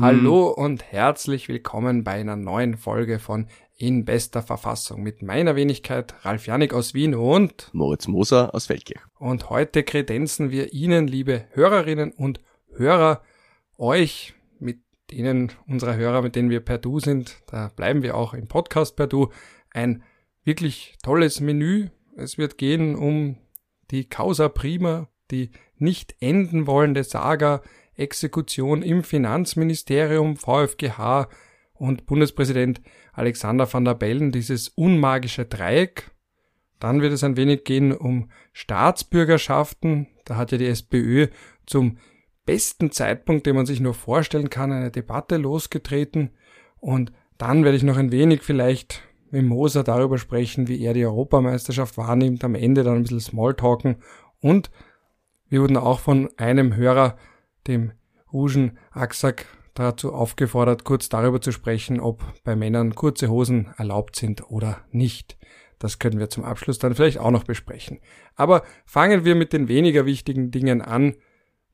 Hallo und herzlich willkommen bei einer neuen Folge von In bester Verfassung mit meiner Wenigkeit Ralf Janik aus Wien und Moritz Moser aus Feldkirch. Und heute kredenzen wir Ihnen, liebe Hörerinnen und Hörer, euch mit denen unserer Hörer, mit denen wir per Du sind, da bleiben wir auch im Podcast per Du, ein wirklich tolles Menü. Es wird gehen um die Causa Prima, die nicht enden wollende Saga, Exekution im Finanzministerium, VfGH und Bundespräsident Alexander van der Bellen, dieses unmagische Dreieck. Dann wird es ein wenig gehen um Staatsbürgerschaften. Da hat ja die SPÖ zum besten Zeitpunkt, den man sich nur vorstellen kann, eine Debatte losgetreten. Und dann werde ich noch ein wenig vielleicht mit Moser darüber sprechen, wie er die Europameisterschaft wahrnimmt, am Ende dann ein bisschen Smalltalken und wir wurden auch von einem Hörer, dem Rugen Aksak, dazu aufgefordert, kurz darüber zu sprechen, ob bei Männern kurze Hosen erlaubt sind oder nicht. Das können wir zum Abschluss dann vielleicht auch noch besprechen. Aber fangen wir mit den weniger wichtigen Dingen an.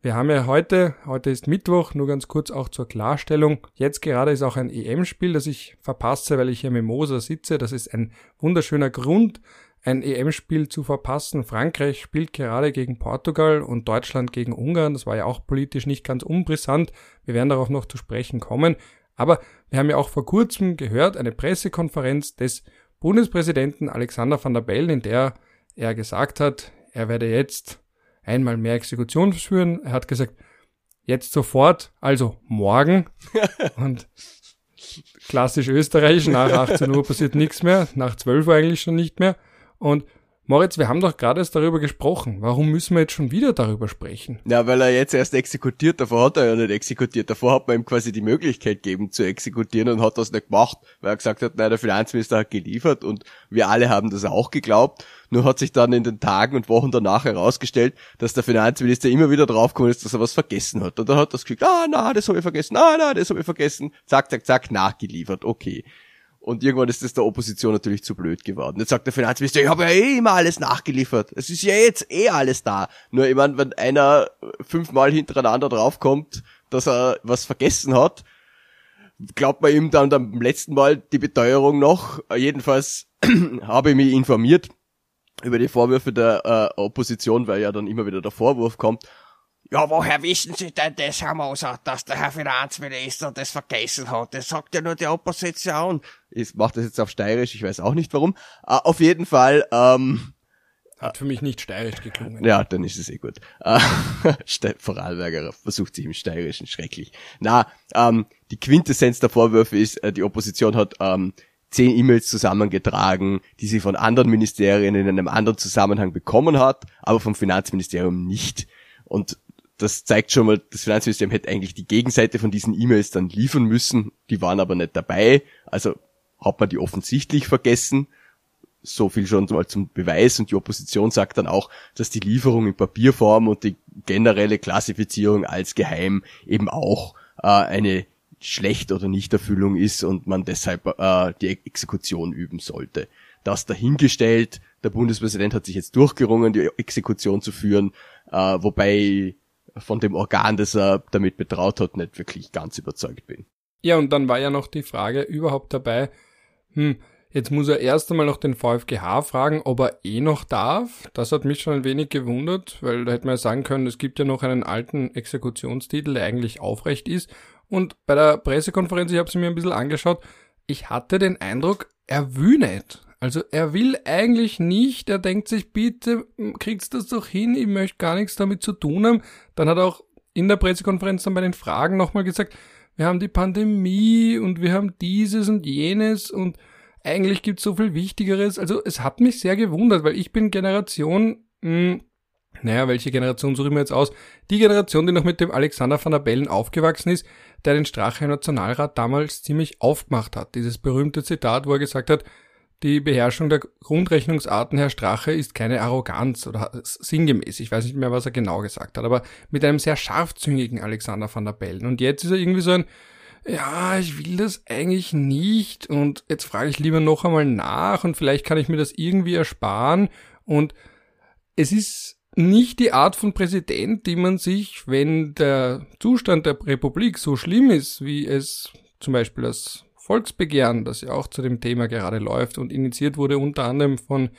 Wir haben ja heute, heute ist Mittwoch, nur ganz kurz auch zur Klarstellung. Jetzt gerade ist auch ein EM-Spiel, das ich verpasse, weil ich hier mit Moser sitze. Das ist ein wunderschöner Grund, ein EM-Spiel zu verpassen. Frankreich spielt gerade gegen Portugal und Deutschland gegen Ungarn. Das war ja auch politisch nicht ganz unbrisant. Wir werden darauf noch zu sprechen kommen. Aber wir haben ja auch vor kurzem gehört, eine Pressekonferenz des Bundespräsidenten Alexander van der Bellen, in der er gesagt hat, er werde jetzt einmal mehr Exekution führen. Er hat gesagt, jetzt sofort, also morgen. Und klassisch österreichisch, nach 18 Uhr passiert nichts mehr, nach 12 Uhr eigentlich schon nicht mehr. Und Moritz, wir haben doch gerade erst darüber gesprochen. Warum müssen wir jetzt schon wieder darüber sprechen? Ja, weil er jetzt erst exekutiert, davor hat er ja nicht exekutiert. Davor hat man ihm quasi die Möglichkeit gegeben zu exekutieren und hat das nicht gemacht, weil er gesagt hat, nein, der Finanzminister hat geliefert und wir alle haben das auch geglaubt. Nur hat sich dann in den Tagen und Wochen danach herausgestellt, dass der Finanzminister immer wieder draufgekommen ist, dass er was vergessen hat. Und dann hat er gesagt, ah, na, das habe ich vergessen, ah, na, das habe ich vergessen. Zack, zack, zack, nachgeliefert, okay. Und irgendwann ist das der Opposition natürlich zu blöd geworden. Jetzt sagt der Finanzminister, ich habe ja eh immer alles nachgeliefert. Es ist ja jetzt eh alles da. Nur ich meine, wenn einer fünfmal hintereinander draufkommt, dass er was vergessen hat, glaubt man ihm dann beim letzten Mal die Beteuerung noch. Jedenfalls habe ich mich informiert über die Vorwürfe der äh, Opposition, weil ja dann immer wieder der Vorwurf kommt. Ja, woher wissen Sie denn das, Herr Moser, dass der Herr Finanzminister das vergessen hat? Das sagt ja nur die Opposition. Ich mache das jetzt auf Steirisch, ich weiß auch nicht warum. Uh, auf jeden Fall, ähm, hat für mich nicht steirisch geklungen. Ja, dann ist es eh gut. Uh, Vorarlberger versucht sich im Steirischen schrecklich. Na, ähm, die Quintessenz der Vorwürfe ist, äh, die Opposition hat ähm, zehn E-Mails zusammengetragen, die sie von anderen Ministerien in einem anderen Zusammenhang bekommen hat, aber vom Finanzministerium nicht. Und das zeigt schon mal, das Finanzministerium hätte eigentlich die Gegenseite von diesen E-Mails dann liefern müssen, die waren aber nicht dabei, also hat man die offensichtlich vergessen. So viel schon mal zum Beweis. Und die Opposition sagt dann auch, dass die Lieferung in Papierform und die generelle Klassifizierung als geheim eben auch äh, eine schlecht oder Nichterfüllung ist und man deshalb äh, die Exekution üben sollte. Das dahingestellt, der Bundespräsident hat sich jetzt durchgerungen, die Exekution zu führen, äh, wobei von dem Organ, das er damit betraut hat, nicht wirklich ganz überzeugt bin. Ja, und dann war ja noch die Frage überhaupt dabei, hm, jetzt muss er erst einmal noch den VfGH fragen, ob er eh noch darf. Das hat mich schon ein wenig gewundert, weil da hätte man ja sagen können, es gibt ja noch einen alten Exekutionstitel, der eigentlich aufrecht ist. Und bei der Pressekonferenz, ich habe sie mir ein bisschen angeschaut, ich hatte den Eindruck, er nicht. Also er will eigentlich nicht, er denkt sich, bitte kriegst das doch hin, ich möchte gar nichts damit zu tun haben. Dann hat er auch in der Pressekonferenz dann bei den Fragen nochmal gesagt, wir haben die Pandemie und wir haben dieses und jenes und eigentlich gibt's so viel Wichtigeres. Also es hat mich sehr gewundert, weil ich bin Generation, mh, hm, naja, welche Generation suche ich mir jetzt aus? Die Generation, die noch mit dem Alexander van der Bellen aufgewachsen ist, der den Strache Nationalrat damals ziemlich aufgemacht hat. Dieses berühmte Zitat, wo er gesagt hat, die Beherrschung der Grundrechnungsarten, Herr Strache, ist keine Arroganz oder sinngemäß. Ich weiß nicht mehr, was er genau gesagt hat, aber mit einem sehr scharfzüngigen Alexander van der Bellen. Und jetzt ist er irgendwie so ein, ja, ich will das eigentlich nicht und jetzt frage ich lieber noch einmal nach und vielleicht kann ich mir das irgendwie ersparen und es ist nicht die Art von Präsident, die man sich, wenn der Zustand der Republik so schlimm ist, wie es zum Beispiel das Volksbegehren, das ja auch zu dem Thema gerade läuft und initiiert wurde unter anderem von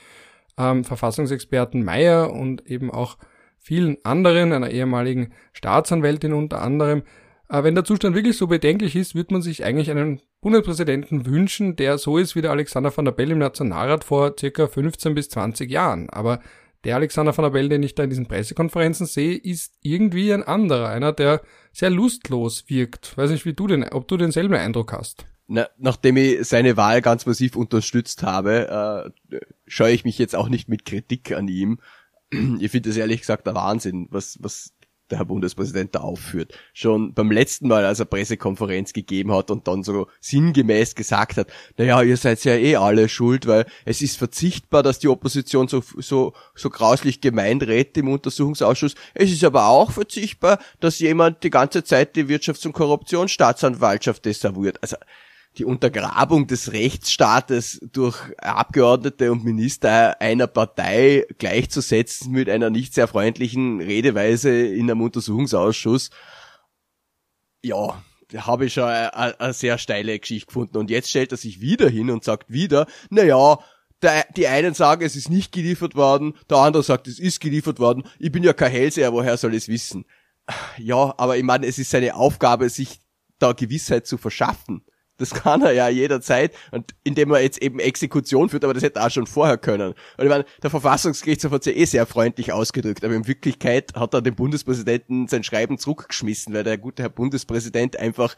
ähm, Verfassungsexperten Meyer und eben auch vielen anderen, einer ehemaligen Staatsanwältin unter anderem. Äh, wenn der Zustand wirklich so bedenklich ist, wird man sich eigentlich einen Bundespräsidenten wünschen, der so ist wie der Alexander van der Bell im Nationalrat vor circa 15 bis 20 Jahren. Aber der Alexander van der Bell, den ich da in diesen Pressekonferenzen sehe, ist irgendwie ein anderer, einer, der sehr lustlos wirkt. Weiß nicht, wie du den, ob du denselben Eindruck hast. Na, nachdem ich seine Wahl ganz massiv unterstützt habe, äh, scheue ich mich jetzt auch nicht mit Kritik an ihm. Ich finde es ehrlich gesagt der Wahnsinn, was, was der Herr Bundespräsident da aufführt. Schon beim letzten Mal, als er Pressekonferenz gegeben hat und dann so sinngemäß gesagt hat, naja, ihr seid ja eh alle schuld, weil es ist verzichtbar, dass die Opposition so, so, so grauslich gemein redet im Untersuchungsausschuss. Es ist aber auch verzichtbar, dass jemand die ganze Zeit die Wirtschafts- und Korruptionsstaatsanwaltschaft desavouiert. Also, die Untergrabung des Rechtsstaates durch Abgeordnete und Minister einer Partei gleichzusetzen mit einer nicht sehr freundlichen Redeweise in einem Untersuchungsausschuss, ja, da habe ich schon eine, sehr steile Geschichte gefunden. Und jetzt stellt er sich wieder hin und sagt wieder, na ja, die einen sagen, es ist nicht geliefert worden, der andere sagt, es ist geliefert worden. Ich bin ja kein Hellseher, woher soll ich es wissen? Ja, aber ich meine, es ist seine Aufgabe, sich da Gewissheit zu verschaffen. Das kann er ja jederzeit und indem er jetzt eben Exekution führt, aber das hätte er auch schon vorher können. Und ich meine, der Verfassungsgerichtshof hat sich eh sehr freundlich ausgedrückt, aber in Wirklichkeit hat er dem Bundespräsidenten sein Schreiben zurückgeschmissen, weil der gute Herr Bundespräsident einfach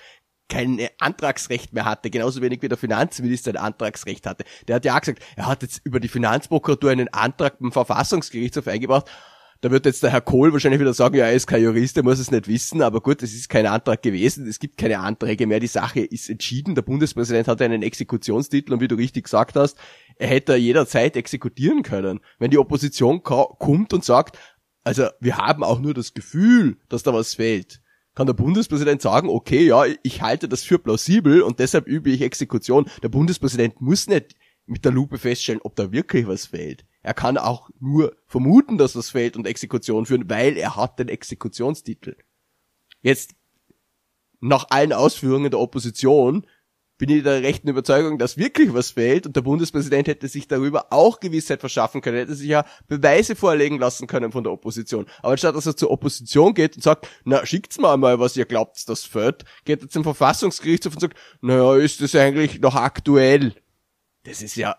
kein Antragsrecht mehr hatte, genauso wenig wie der Finanzminister ein Antragsrecht hatte. Der hat ja auch gesagt, er hat jetzt über die Finanzprokuratur einen Antrag beim Verfassungsgerichtshof eingebracht da wird jetzt der Herr Kohl wahrscheinlich wieder sagen, ja, er ist kein Jurist, er muss es nicht wissen, aber gut, es ist kein Antrag gewesen, es gibt keine Anträge mehr, die Sache ist entschieden, der Bundespräsident hat einen Exekutionstitel und wie du richtig gesagt hast, er hätte jederzeit exekutieren können. Wenn die Opposition kommt und sagt, also wir haben auch nur das Gefühl, dass da was fehlt, kann der Bundespräsident sagen, okay, ja, ich halte das für plausibel und deshalb übe ich Exekution. Der Bundespräsident muss nicht mit der Lupe feststellen, ob da wirklich was fehlt. Er kann auch nur vermuten, dass das fehlt und Exekution führen, weil er hat den Exekutionstitel. Jetzt, nach allen Ausführungen der Opposition, bin ich der rechten Überzeugung, dass wirklich was fehlt und der Bundespräsident hätte sich darüber auch Gewissheit verschaffen können, hätte sich ja Beweise vorlegen lassen können von der Opposition. Aber statt dass er zur Opposition geht und sagt, na, schickt's mal mal, was ihr glaubt, das fehlt, geht er zum Verfassungsgerichtshof und sagt, naja, ist das eigentlich noch aktuell? Das ist ja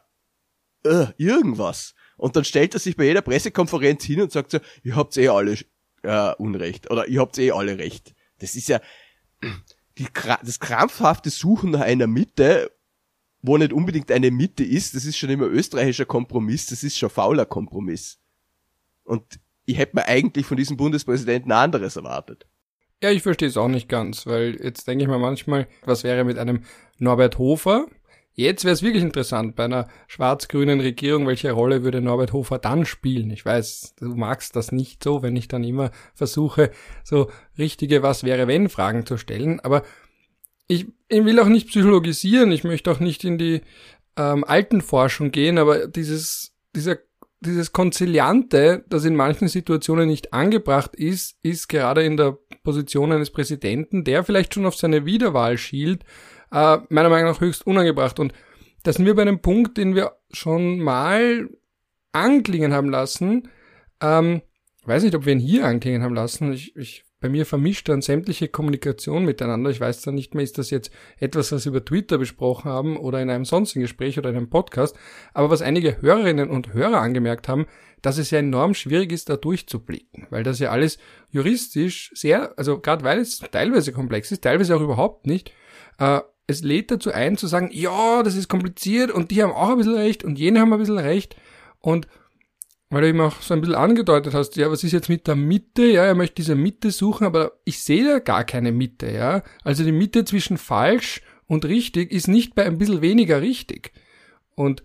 uh, irgendwas. Und dann stellt er sich bei jeder Pressekonferenz hin und sagt so, ihr habt eh alle äh, Unrecht oder ihr habt eh alle Recht. Das ist ja die, das krampfhafte Suchen nach einer Mitte, wo nicht unbedingt eine Mitte ist, das ist schon immer österreichischer Kompromiss, das ist schon fauler Kompromiss. Und ich hätte mir eigentlich von diesem Bundespräsidenten anderes erwartet. Ja, ich verstehe es auch nicht ganz, weil jetzt denke ich mir manchmal, was wäre mit einem Norbert Hofer, Jetzt wäre es wirklich interessant. Bei einer schwarz-grünen Regierung, welche Rolle würde Norbert Hofer dann spielen? Ich weiß, du magst das nicht so, wenn ich dann immer versuche, so richtige Was wäre wenn Fragen zu stellen, aber ich, ich will auch nicht psychologisieren, ich möchte auch nicht in die ähm, alten Forschung gehen, aber dieses, dieser, dieses Konziliante, das in manchen Situationen nicht angebracht ist, ist gerade in der Position eines Präsidenten, der vielleicht schon auf seine Wiederwahl schielt, äh, meiner Meinung nach höchst unangebracht. Und da sind wir bei einem Punkt, den wir schon mal anklingen haben lassen. Ähm, weiß nicht, ob wir ihn hier anklingen haben lassen. Ich, ich, bei mir vermischt dann sämtliche Kommunikation miteinander. Ich weiß dann nicht mehr, ist das jetzt etwas, was wir über Twitter besprochen haben oder in einem sonstigen Gespräch oder in einem Podcast. Aber was einige Hörerinnen und Hörer angemerkt haben, dass es ja enorm schwierig ist, da durchzublicken, weil das ja alles juristisch sehr, also gerade weil es teilweise komplex ist, teilweise auch überhaupt nicht, äh, es lädt dazu ein zu sagen, ja, das ist kompliziert und die haben auch ein bisschen recht und jene haben ein bisschen recht und weil du eben auch so ein bisschen angedeutet hast, ja, was ist jetzt mit der Mitte? Ja, er möchte diese Mitte suchen, aber ich sehe da gar keine Mitte, ja. Also die Mitte zwischen falsch und richtig ist nicht bei ein bisschen weniger richtig. Und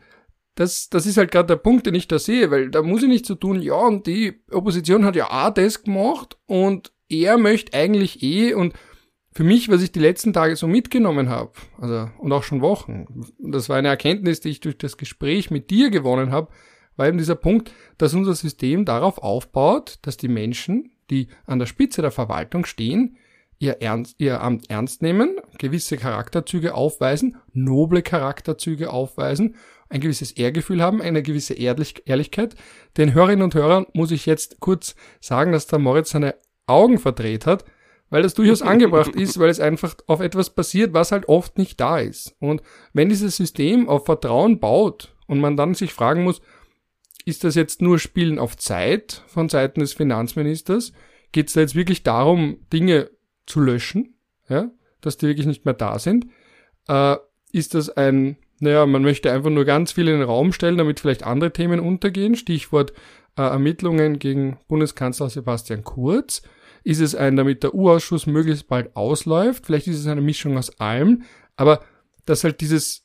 das, das ist halt gerade der Punkt, den ich da sehe, weil da muss ich nicht so tun, ja, und die Opposition hat ja auch das gemacht und er möchte eigentlich eh und für mich, was ich die letzten Tage so mitgenommen habe, also und auch schon Wochen, das war eine Erkenntnis, die ich durch das Gespräch mit dir gewonnen habe, war eben dieser Punkt, dass unser System darauf aufbaut, dass die Menschen, die an der Spitze der Verwaltung stehen, ihr, Ernst, ihr Amt ernst nehmen, gewisse Charakterzüge aufweisen, noble Charakterzüge aufweisen, ein gewisses Ehrgefühl haben, eine gewisse Ehrlich Ehrlichkeit. Den Hörerinnen und Hörern muss ich jetzt kurz sagen, dass der Moritz seine Augen verdreht hat, weil das durchaus angebracht ist, weil es einfach auf etwas basiert, was halt oft nicht da ist. Und wenn dieses System auf Vertrauen baut und man dann sich fragen muss, ist das jetzt nur Spielen auf Zeit von Seiten des Finanzministers? Geht es da jetzt wirklich darum, Dinge zu löschen, ja, dass die wirklich nicht mehr da sind? Äh, ist das ein, naja, man möchte einfach nur ganz viel in den Raum stellen, damit vielleicht andere Themen untergehen? Stichwort äh, Ermittlungen gegen Bundeskanzler Sebastian Kurz. Ist es ein, damit der U-Ausschuss möglichst bald ausläuft? Vielleicht ist es eine Mischung aus allem. Aber dass halt dieses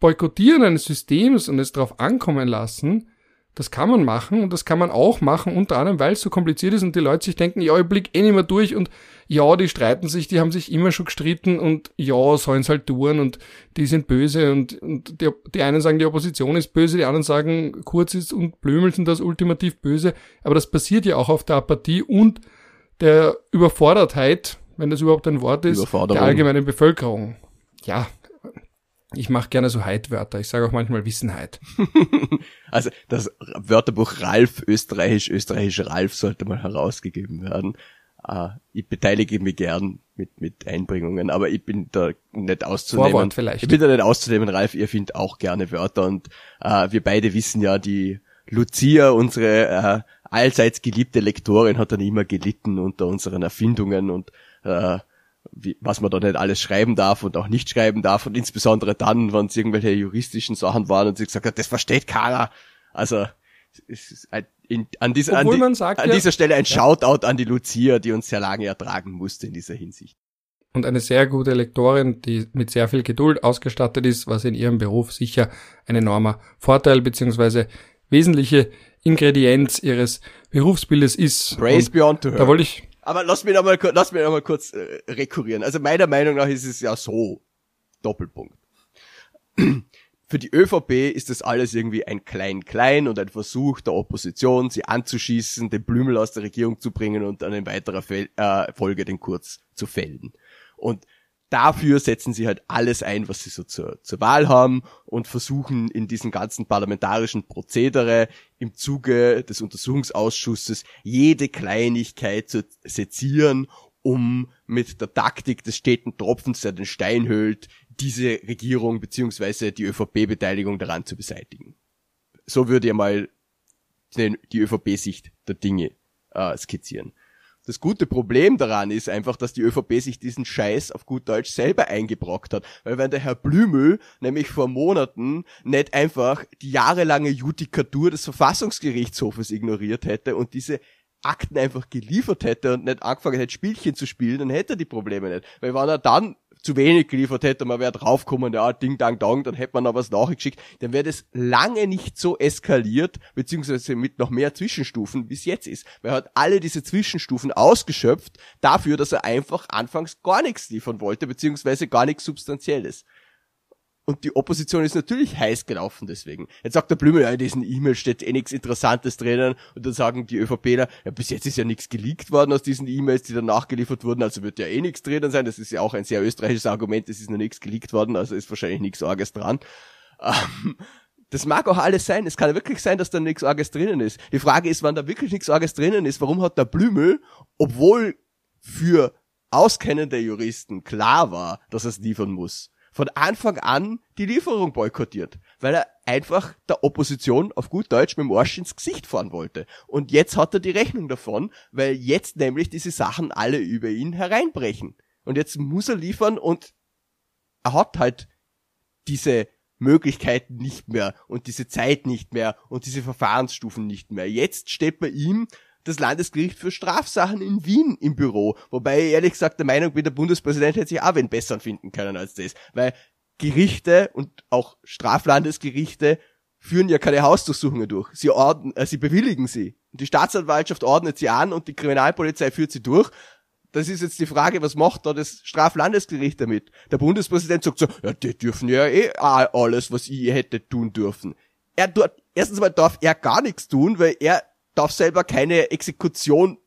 Boykottieren eines Systems und es darauf ankommen lassen, das kann man machen und das kann man auch machen, unter anderem, weil es so kompliziert ist und die Leute sich denken, ja, ich blick eh nicht mehr durch und ja, die streiten sich, die haben sich immer schon gestritten und ja, sollen halt tun und die sind böse und, und die, die einen sagen, die Opposition ist böse, die anderen sagen, Kurz ist und Blümel sind das ultimativ böse, aber das passiert ja auch auf der Apathie und der Überfordertheit, wenn das überhaupt ein Wort ist, der allgemeinen Bevölkerung. Ja, ich mache gerne so Heidwörter. Ich sage auch manchmal Wissenheit. also das Wörterbuch Ralf, österreichisch, österreichisch Ralf sollte mal herausgegeben werden. Uh, ich beteilige mich gern mit, mit Einbringungen, aber ich bin da nicht auszunehmen. Vorwort vielleicht. Ich bin da nicht auszunehmen, Ralf. Ihr findet auch gerne Wörter und uh, wir beide wissen ja, die Lucia, unsere uh, allseits geliebte Lektorin, hat dann immer gelitten unter unseren Erfindungen und uh, wie, was man da nicht alles schreiben darf und auch nicht schreiben darf und insbesondere dann, wenn es irgendwelche juristischen Sachen waren und sie gesagt hat, das versteht keiner. Also es ist ein, in, an, dieser, an, die, an ja, dieser Stelle ein ja. Shoutout an die Lucia, die uns sehr lange ertragen musste in dieser Hinsicht. Und eine sehr gute Lektorin, die mit sehr viel Geduld ausgestattet ist, was in ihrem Beruf sicher ein enormer Vorteil beziehungsweise wesentliche Ingredienz ihres Berufsbildes ist. Praise beyond to her. Da wollte ich aber lass mich noch mal, lass mich noch mal kurz äh, rekurrieren. Also meiner Meinung nach ist es ja so. Doppelpunkt. Für die ÖVP ist das alles irgendwie ein Klein-Klein und ein Versuch der Opposition, sie anzuschießen, den Blümel aus der Regierung zu bringen und dann in weiterer Fel äh, Folge den Kurz zu fällen. Und dafür setzen sie halt alles ein, was sie so zur, zur Wahl haben und versuchen in diesem ganzen parlamentarischen Prozedere im Zuge des Untersuchungsausschusses jede Kleinigkeit zu sezieren, um mit der Taktik des steten Tropfens, der den Stein höhlt, diese Regierung beziehungsweise die ÖVP-Beteiligung daran zu beseitigen. So würde ihr mal die ÖVP-Sicht der Dinge äh, skizzieren. Das gute Problem daran ist einfach, dass die ÖVP sich diesen Scheiß auf gut Deutsch selber eingebrockt hat. Weil wenn der Herr Blümel nämlich vor Monaten nicht einfach die jahrelange Judikatur des Verfassungsgerichtshofes ignoriert hätte und diese Akten einfach geliefert hätte und nicht angefangen hätte, Spielchen zu spielen, dann hätte er die Probleme nicht. Weil wenn er dann zu wenig geliefert hätte, man wäre draufgekommen, ja, ding, dang, dong, dann hätte man noch was nachgeschickt, dann wäre das lange nicht so eskaliert, beziehungsweise mit noch mehr Zwischenstufen, wie es jetzt ist. Weil er hat alle diese Zwischenstufen ausgeschöpft dafür, dass er einfach anfangs gar nichts liefern wollte, beziehungsweise gar nichts Substanzielles. Und die Opposition ist natürlich heiß gelaufen deswegen. Jetzt sagt der Blümel, ja, in diesen E-Mail steht eh nichts Interessantes drinnen. Und dann sagen die ÖVPler, ja, bis jetzt ist ja nichts geleakt worden aus diesen E-Mails, die dann nachgeliefert wurden, also wird ja eh nichts drinnen sein. Das ist ja auch ein sehr österreichisches Argument, es ist noch nichts geleakt worden, also ist wahrscheinlich nichts Arges dran. Ähm, das mag auch alles sein. Es kann ja wirklich sein, dass da nichts Arges drinnen ist. Die Frage ist, wann da wirklich nichts Arges drinnen ist, warum hat der Blümel, obwohl für auskennende Juristen klar war, dass er es liefern muss, von Anfang an die Lieferung boykottiert, weil er einfach der Opposition auf gut Deutsch mit dem Arsch ins Gesicht fahren wollte. Und jetzt hat er die Rechnung davon, weil jetzt nämlich diese Sachen alle über ihn hereinbrechen. Und jetzt muss er liefern und er hat halt diese Möglichkeiten nicht mehr und diese Zeit nicht mehr und diese Verfahrensstufen nicht mehr. Jetzt steht bei ihm das Landesgericht für Strafsachen in Wien im Büro. Wobei ich ehrlich gesagt der Meinung bin, der Bundespräsident hätte sich auch wen besseren finden können als das. Weil Gerichte und auch Straflandesgerichte führen ja keine Hausdurchsuchungen durch. Sie, ordnen, äh, sie bewilligen sie. Die Staatsanwaltschaft ordnet sie an und die Kriminalpolizei führt sie durch. Das ist jetzt die Frage, was macht da das Straflandesgericht damit? Der Bundespräsident sagt so, ja, die dürfen ja eh alles, was ich hätte tun dürfen. er dort, erstens mal darf er gar nichts tun, weil er darf selber keine Exekution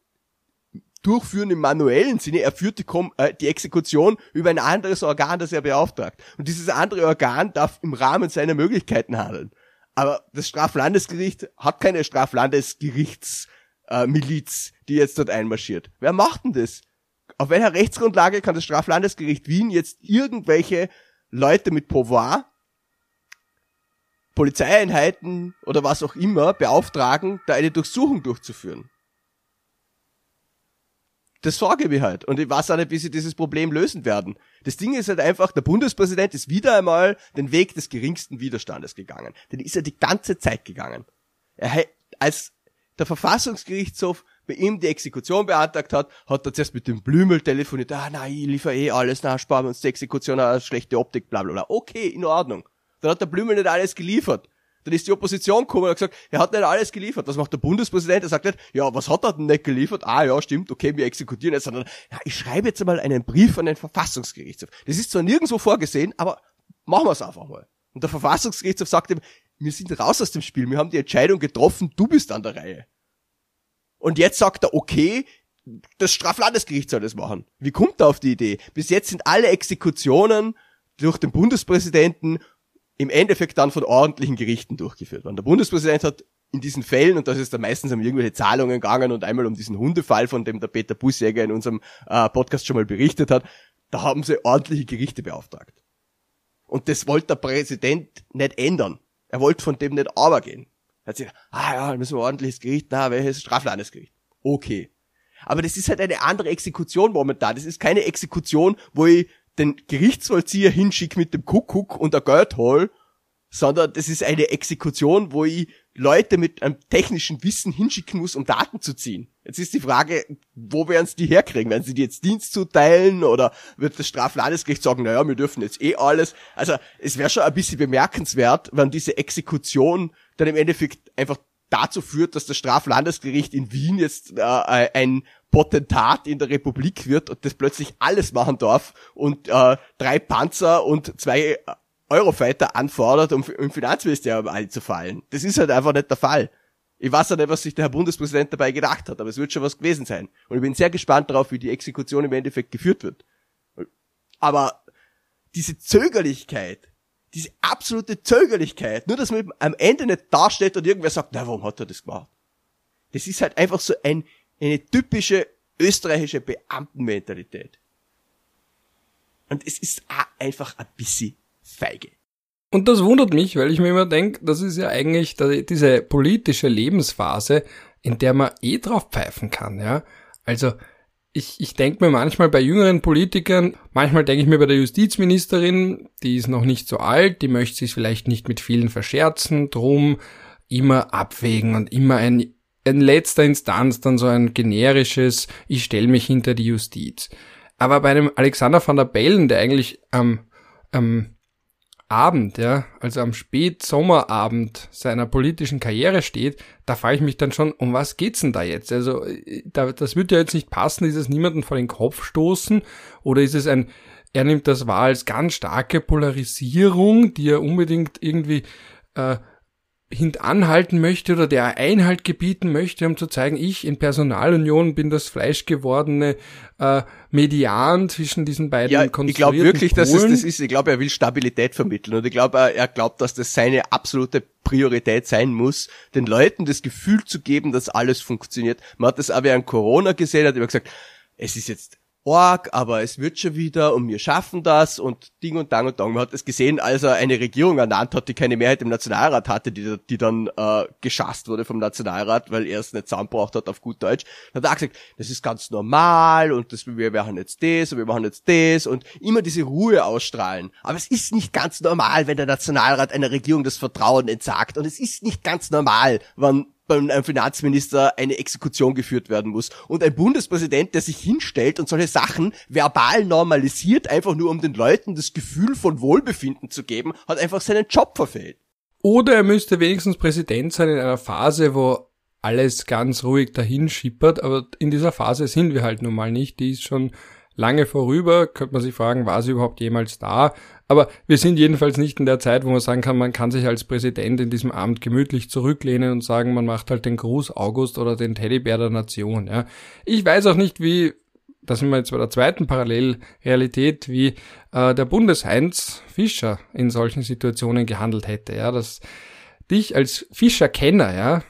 durchführen im manuellen Sinne. Er führt die, Kom äh, die Exekution über ein anderes Organ, das er beauftragt. Und dieses andere Organ darf im Rahmen seiner Möglichkeiten handeln. Aber das Straflandesgericht hat keine Straflandesgerichtsmiliz, äh, die jetzt dort einmarschiert. Wer macht denn das? Auf welcher Rechtsgrundlage kann das Straflandesgericht Wien jetzt irgendwelche Leute mit Pouvoir Polizeieinheiten oder was auch immer beauftragen, da eine Durchsuchung durchzuführen. Das frage ich mich halt. Und ich weiß auch nicht, wie sie dieses Problem lösen werden. Das Ding ist halt einfach, der Bundespräsident ist wieder einmal den Weg des geringsten Widerstandes gegangen. Den ist er die ganze Zeit gegangen. Er, als der Verfassungsgerichtshof bei ihm die Exekution beantragt hat, hat er zuerst mit dem Blümel telefoniert, ah nein, ich liefer eh alles, na, sparen wir uns die Exekution, eine schlechte Optik, bla bla bla. Okay, in Ordnung. Dann hat der Blümel nicht alles geliefert. Dann ist die Opposition gekommen und hat gesagt, er hat nicht alles geliefert. Was macht der Bundespräsident? Er sagt nicht, ja, was hat er denn nicht geliefert? Ah, ja, stimmt, okay, wir exekutieren jetzt, sondern, ja, ich schreibe jetzt mal einen Brief an den Verfassungsgerichtshof. Das ist zwar nirgendwo vorgesehen, aber machen wir es einfach mal. Und der Verfassungsgerichtshof sagt ihm, wir sind raus aus dem Spiel, wir haben die Entscheidung getroffen, du bist an der Reihe. Und jetzt sagt er, okay, das Straflandesgericht soll das machen. Wie kommt er auf die Idee? Bis jetzt sind alle Exekutionen durch den Bundespräsidenten im Endeffekt dann von ordentlichen Gerichten durchgeführt worden. Der Bundespräsident hat in diesen Fällen, und das ist da meistens um irgendwelche Zahlungen gegangen und einmal um diesen Hundefall, von dem der Peter Busjäger in unserem äh, Podcast schon mal berichtet hat, da haben sie ordentliche Gerichte beauftragt. Und das wollte der Präsident nicht ändern. Er wollte von dem nicht gehen. Er hat sich, ah ja, müssen wir ordentliches Gericht, na, welches Straflandesgericht? Okay. Aber das ist halt eine andere Exekution momentan. Das ist keine Exekution, wo ich den Gerichtsvollzieher hinschicke mit dem Kuckuck und der Geld hol, sondern das ist eine Exekution, wo ich Leute mit einem technischen Wissen hinschicken muss, um Daten zu ziehen. Jetzt ist die Frage, wo werden sie die herkriegen? Werden sie die jetzt Dienst zuteilen oder wird das Straflandesgericht sagen, naja, wir dürfen jetzt eh alles? Also es wäre schon ein bisschen bemerkenswert, wenn diese Exekution dann im Endeffekt einfach dazu führt, dass das Straflandesgericht in Wien jetzt äh, ein Potentat in der Republik wird und das plötzlich alles machen darf und äh, drei Panzer und zwei Eurofighter anfordert, um im Finanzministerium einzufallen. Das ist halt einfach nicht der Fall. Ich weiß ja nicht, was sich der Herr Bundespräsident dabei gedacht hat, aber es wird schon was gewesen sein. Und ich bin sehr gespannt darauf, wie die Exekution im Endeffekt geführt wird. Aber diese Zögerlichkeit, diese absolute Zögerlichkeit, nur dass man am Ende nicht dasteht und irgendwer sagt, na, warum hat er das gemacht? Das ist halt einfach so ein, eine typische österreichische Beamtenmentalität. Und es ist einfach ein bisschen feige. Und das wundert mich, weil ich mir immer denke, das ist ja eigentlich diese politische Lebensphase, in der man eh drauf pfeifen kann, ja. Also, ich, ich denke mir manchmal bei jüngeren Politikern, manchmal denke ich mir bei der Justizministerin, die ist noch nicht so alt, die möchte sich vielleicht nicht mit vielen verscherzen, drum immer abwägen und immer ein, in letzter Instanz dann so ein generisches, ich stelle mich hinter die Justiz. Aber bei einem Alexander van der Bellen, der eigentlich am, am Abend, ja, also am Spätsommerabend seiner politischen Karriere steht, da frage ich mich dann schon, um was geht's denn da jetzt? Also, äh, da, das wird ja jetzt nicht passen, ist es niemanden vor den Kopf stoßen oder ist es ein, er nimmt das wahr als ganz starke Polarisierung, die er unbedingt irgendwie äh, hintanhalten möchte oder der Einhalt gebieten möchte, um zu zeigen, ich in Personalunion bin das fleischgewordene äh, Median zwischen diesen beiden ja, Ich glaube wirklich, Polen. dass es das ist. Ich glaube, er will Stabilität vermitteln und ich glaube, er glaubt, dass das seine absolute Priorität sein muss, den Leuten das Gefühl zu geben, dass alles funktioniert. Man hat das aber an Corona gesehen, hat immer gesagt, es ist jetzt arg, aber es wird schon wieder und wir schaffen das und Ding und Dang und Dang. Man hat es gesehen, als er eine Regierung ernannt hat, die keine Mehrheit im Nationalrat hatte, die, die dann äh, geschasst wurde vom Nationalrat, weil er es nicht zusammengebracht hat auf gut Deutsch. Dann hat er gesagt, das ist ganz normal und das, wir machen jetzt das und wir machen jetzt das und immer diese Ruhe ausstrahlen. Aber es ist nicht ganz normal, wenn der Nationalrat einer Regierung das Vertrauen entsagt und es ist nicht ganz normal, wenn beim einem Finanzminister eine Exekution geführt werden muss. Und ein Bundespräsident, der sich hinstellt und solche Sachen verbal normalisiert, einfach nur um den Leuten das Gefühl von Wohlbefinden zu geben, hat einfach seinen Job verfehlt. Oder er müsste wenigstens Präsident sein in einer Phase, wo alles ganz ruhig dahin schippert, aber in dieser Phase sind wir halt nun mal nicht, die ist schon lange vorüber. Könnte man sich fragen, war sie überhaupt jemals da? Aber wir sind jedenfalls nicht in der Zeit, wo man sagen kann, man kann sich als Präsident in diesem Amt gemütlich zurücklehnen und sagen, man macht halt den Gruß August oder den Teddybär der Nation. Ja. Ich weiß auch nicht, wie, da sind wir jetzt bei der zweiten Parallelrealität, wie äh, der Bundesheinz Fischer in solchen Situationen gehandelt hätte. Ja, dass dich als Fischerkenner, ja,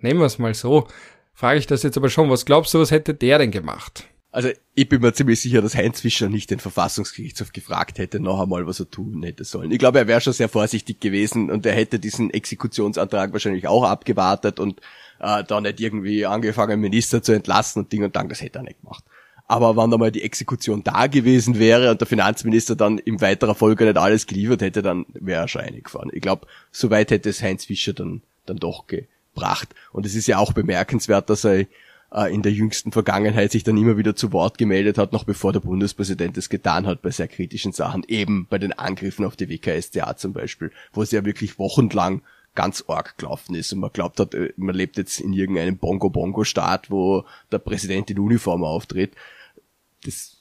nehmen wir es mal so, frage ich das jetzt aber schon, was glaubst du, was hätte der denn gemacht? Also ich bin mir ziemlich sicher, dass Heinz Fischer nicht den Verfassungsgerichtshof gefragt hätte, noch einmal, was er tun hätte sollen. Ich glaube, er wäre schon sehr vorsichtig gewesen und er hätte diesen Exekutionsantrag wahrscheinlich auch abgewartet und äh, da nicht irgendwie angefangen, Minister zu entlassen und Ding und Dang, das hätte er nicht gemacht. Aber wenn einmal die Exekution da gewesen wäre und der Finanzminister dann im weiterer Folge nicht alles geliefert hätte, dann wäre er schon eingefahren. Ich glaube, soweit hätte es Heinz Fischer dann, dann doch gebracht. Und es ist ja auch bemerkenswert, dass er äh, in der jüngsten Vergangenheit sich dann immer wieder zu Wort gemeldet hat, noch bevor der Bundespräsident es getan hat bei sehr kritischen Sachen, eben bei den Angriffen auf die WKSDA zum Beispiel, wo es ja wirklich wochenlang ganz arg gelaufen ist und man glaubt hat, äh, man lebt jetzt in irgendeinem Bongo-Bongo-Staat, wo der Präsident in Uniform auftritt. Das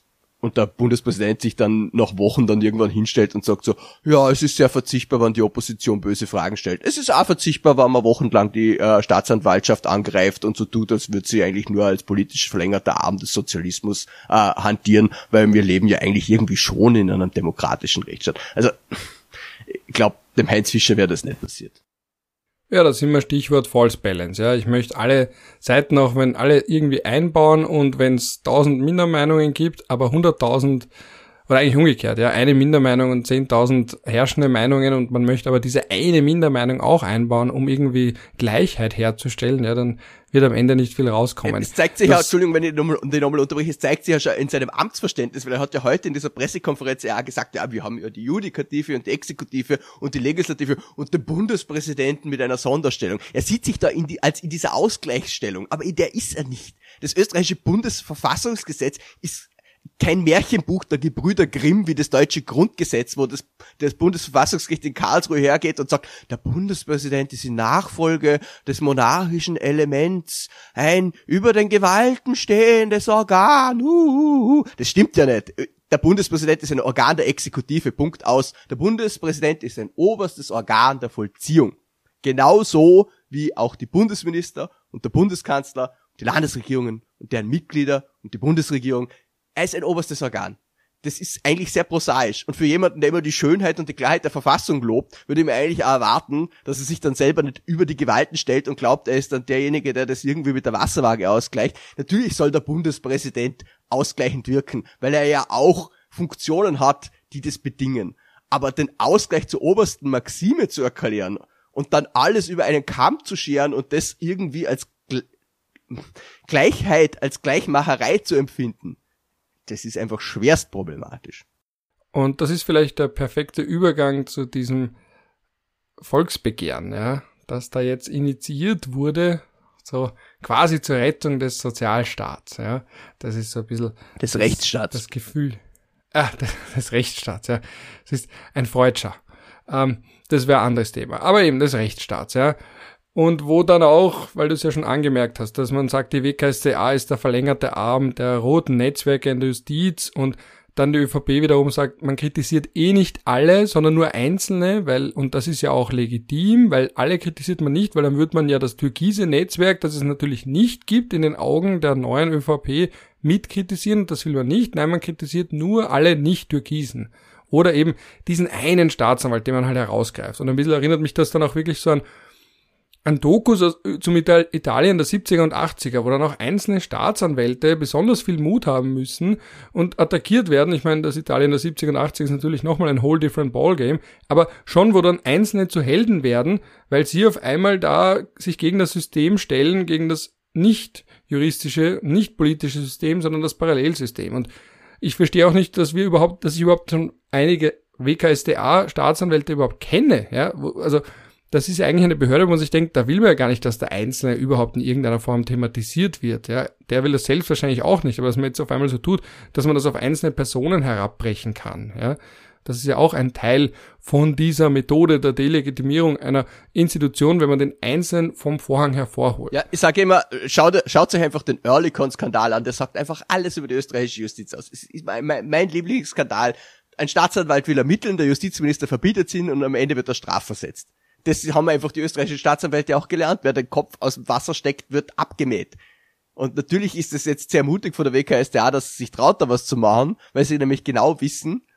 und der Bundespräsident sich dann nach Wochen dann irgendwann hinstellt und sagt so, ja, es ist sehr verzichtbar, wenn die Opposition böse Fragen stellt. Es ist auch verzichtbar, wenn man wochenlang die äh, Staatsanwaltschaft angreift und so tut, als würde sie eigentlich nur als politisch verlängerter Arm des Sozialismus äh, hantieren, weil wir leben ja eigentlich irgendwie schon in einem demokratischen Rechtsstaat. Also ich glaube, dem Heinz Fischer wäre das nicht passiert. Ja, da sind wir Stichwort False Balance. Ja, ich möchte alle Seiten auch, wenn alle irgendwie einbauen und wenn es tausend Mindermeinungen gibt, aber hunderttausend oder eigentlich umgekehrt, ja, eine Mindermeinung und zehntausend herrschende Meinungen und man möchte aber diese eine Mindermeinung auch einbauen, um irgendwie Gleichheit herzustellen, ja, dann wird am Ende nicht viel rauskommen. Es zeigt sich ja, Entschuldigung, wenn ich den nochmal unterbreche, es zeigt sich ja schon in seinem Amtsverständnis, weil er hat ja heute in dieser Pressekonferenz ja auch gesagt, ja, wir haben ja die Judikative und die Exekutive und die Legislative und den Bundespräsidenten mit einer Sonderstellung. Er sieht sich da in die, als in dieser Ausgleichsstellung, aber in der ist er nicht. Das österreichische Bundesverfassungsgesetz ist kein Märchenbuch der Gebrüder Grimm wie das deutsche Grundgesetz, wo das, das Bundesverfassungsgericht in Karlsruhe hergeht und sagt, der Bundespräsident ist in Nachfolge des monarchischen Elements ein über den Gewalten stehendes Organ. Uh. Das stimmt ja nicht. Der Bundespräsident ist ein Organ der Exekutive, Punkt aus. Der Bundespräsident ist ein oberstes Organ der Vollziehung. Genauso wie auch die Bundesminister und der Bundeskanzler, die Landesregierungen und deren Mitglieder und die Bundesregierung ist ein oberstes Organ. Das ist eigentlich sehr prosaisch. Und für jemanden, der immer die Schönheit und die Klarheit der Verfassung lobt, würde ich mir eigentlich auch erwarten, dass er sich dann selber nicht über die Gewalten stellt und glaubt, er ist dann derjenige, der das irgendwie mit der Wasserwaage ausgleicht. Natürlich soll der Bundespräsident ausgleichend wirken, weil er ja auch Funktionen hat, die das bedingen. Aber den Ausgleich zur obersten Maxime zu erklären und dann alles über einen Kamm zu scheren und das irgendwie als Gleichheit, als Gleichmacherei zu empfinden, das ist einfach schwerst problematisch. Und das ist vielleicht der perfekte Übergang zu diesem Volksbegehren, ja, das da jetzt initiiert wurde, so quasi zur Rettung des Sozialstaats, ja. Das ist so ein bisschen des Rechtsstaats. Das Gefühl. Ah, des Rechtsstaats, ja. Das ist ein Freudscher. Ähm, das wäre ein anderes Thema. Aber eben des Rechtsstaats, ja und wo dann auch, weil du es ja schon angemerkt hast, dass man sagt, die WKSCA ist der verlängerte Arm der roten Netzwerke in der Justiz und dann die ÖVP wiederum sagt, man kritisiert eh nicht alle, sondern nur einzelne, weil, und das ist ja auch legitim, weil alle kritisiert man nicht, weil dann würde man ja das türkise Netzwerk, das es natürlich nicht gibt, in den Augen der neuen ÖVP mitkritisieren, das will man nicht. Nein, man kritisiert nur alle nicht-türkisen. Oder eben diesen einen Staatsanwalt, den man halt herausgreift. Und ein bisschen erinnert mich das dann auch wirklich so an an Dokus zum Italien der 70er und 80er, wo dann auch einzelne Staatsanwälte besonders viel Mut haben müssen und attackiert werden. Ich meine, das Italien der 70er und 80er ist natürlich nochmal ein whole different ballgame, aber schon, wo dann Einzelne zu Helden werden, weil sie auf einmal da sich gegen das System stellen, gegen das nicht juristische, nicht politische System, sondern das Parallelsystem. Und ich verstehe auch nicht, dass wir überhaupt, dass ich überhaupt schon einige WKSDA-Staatsanwälte überhaupt kenne. Ja, also das ist eigentlich eine Behörde, wo man sich denkt, da will man ja gar nicht, dass der Einzelne überhaupt in irgendeiner Form thematisiert wird. Ja, der will das selbst wahrscheinlich auch nicht, aber dass man jetzt auf einmal so tut, dass man das auf einzelne Personen herabbrechen kann. Ja, Das ist ja auch ein Teil von dieser Methode der Delegitimierung einer Institution, wenn man den Einzelnen vom Vorhang hervorholt. Ja, ich sage immer, schaut, schaut euch einfach den Earlycon-Skandal an, der sagt einfach alles über die österreichische Justiz aus. Das ist mein, mein, mein Lieblingsskandal. Ein Staatsanwalt will ermitteln, der Justizminister verbietet ihn und am Ende wird er strafversetzt. Das haben einfach die österreichischen Staatsanwälte auch gelernt. Wer den Kopf aus dem Wasser steckt, wird abgemäht. Und natürlich ist es jetzt sehr mutig von der WKStA, dass sie sich traut, da was zu machen, weil sie nämlich genau wissen,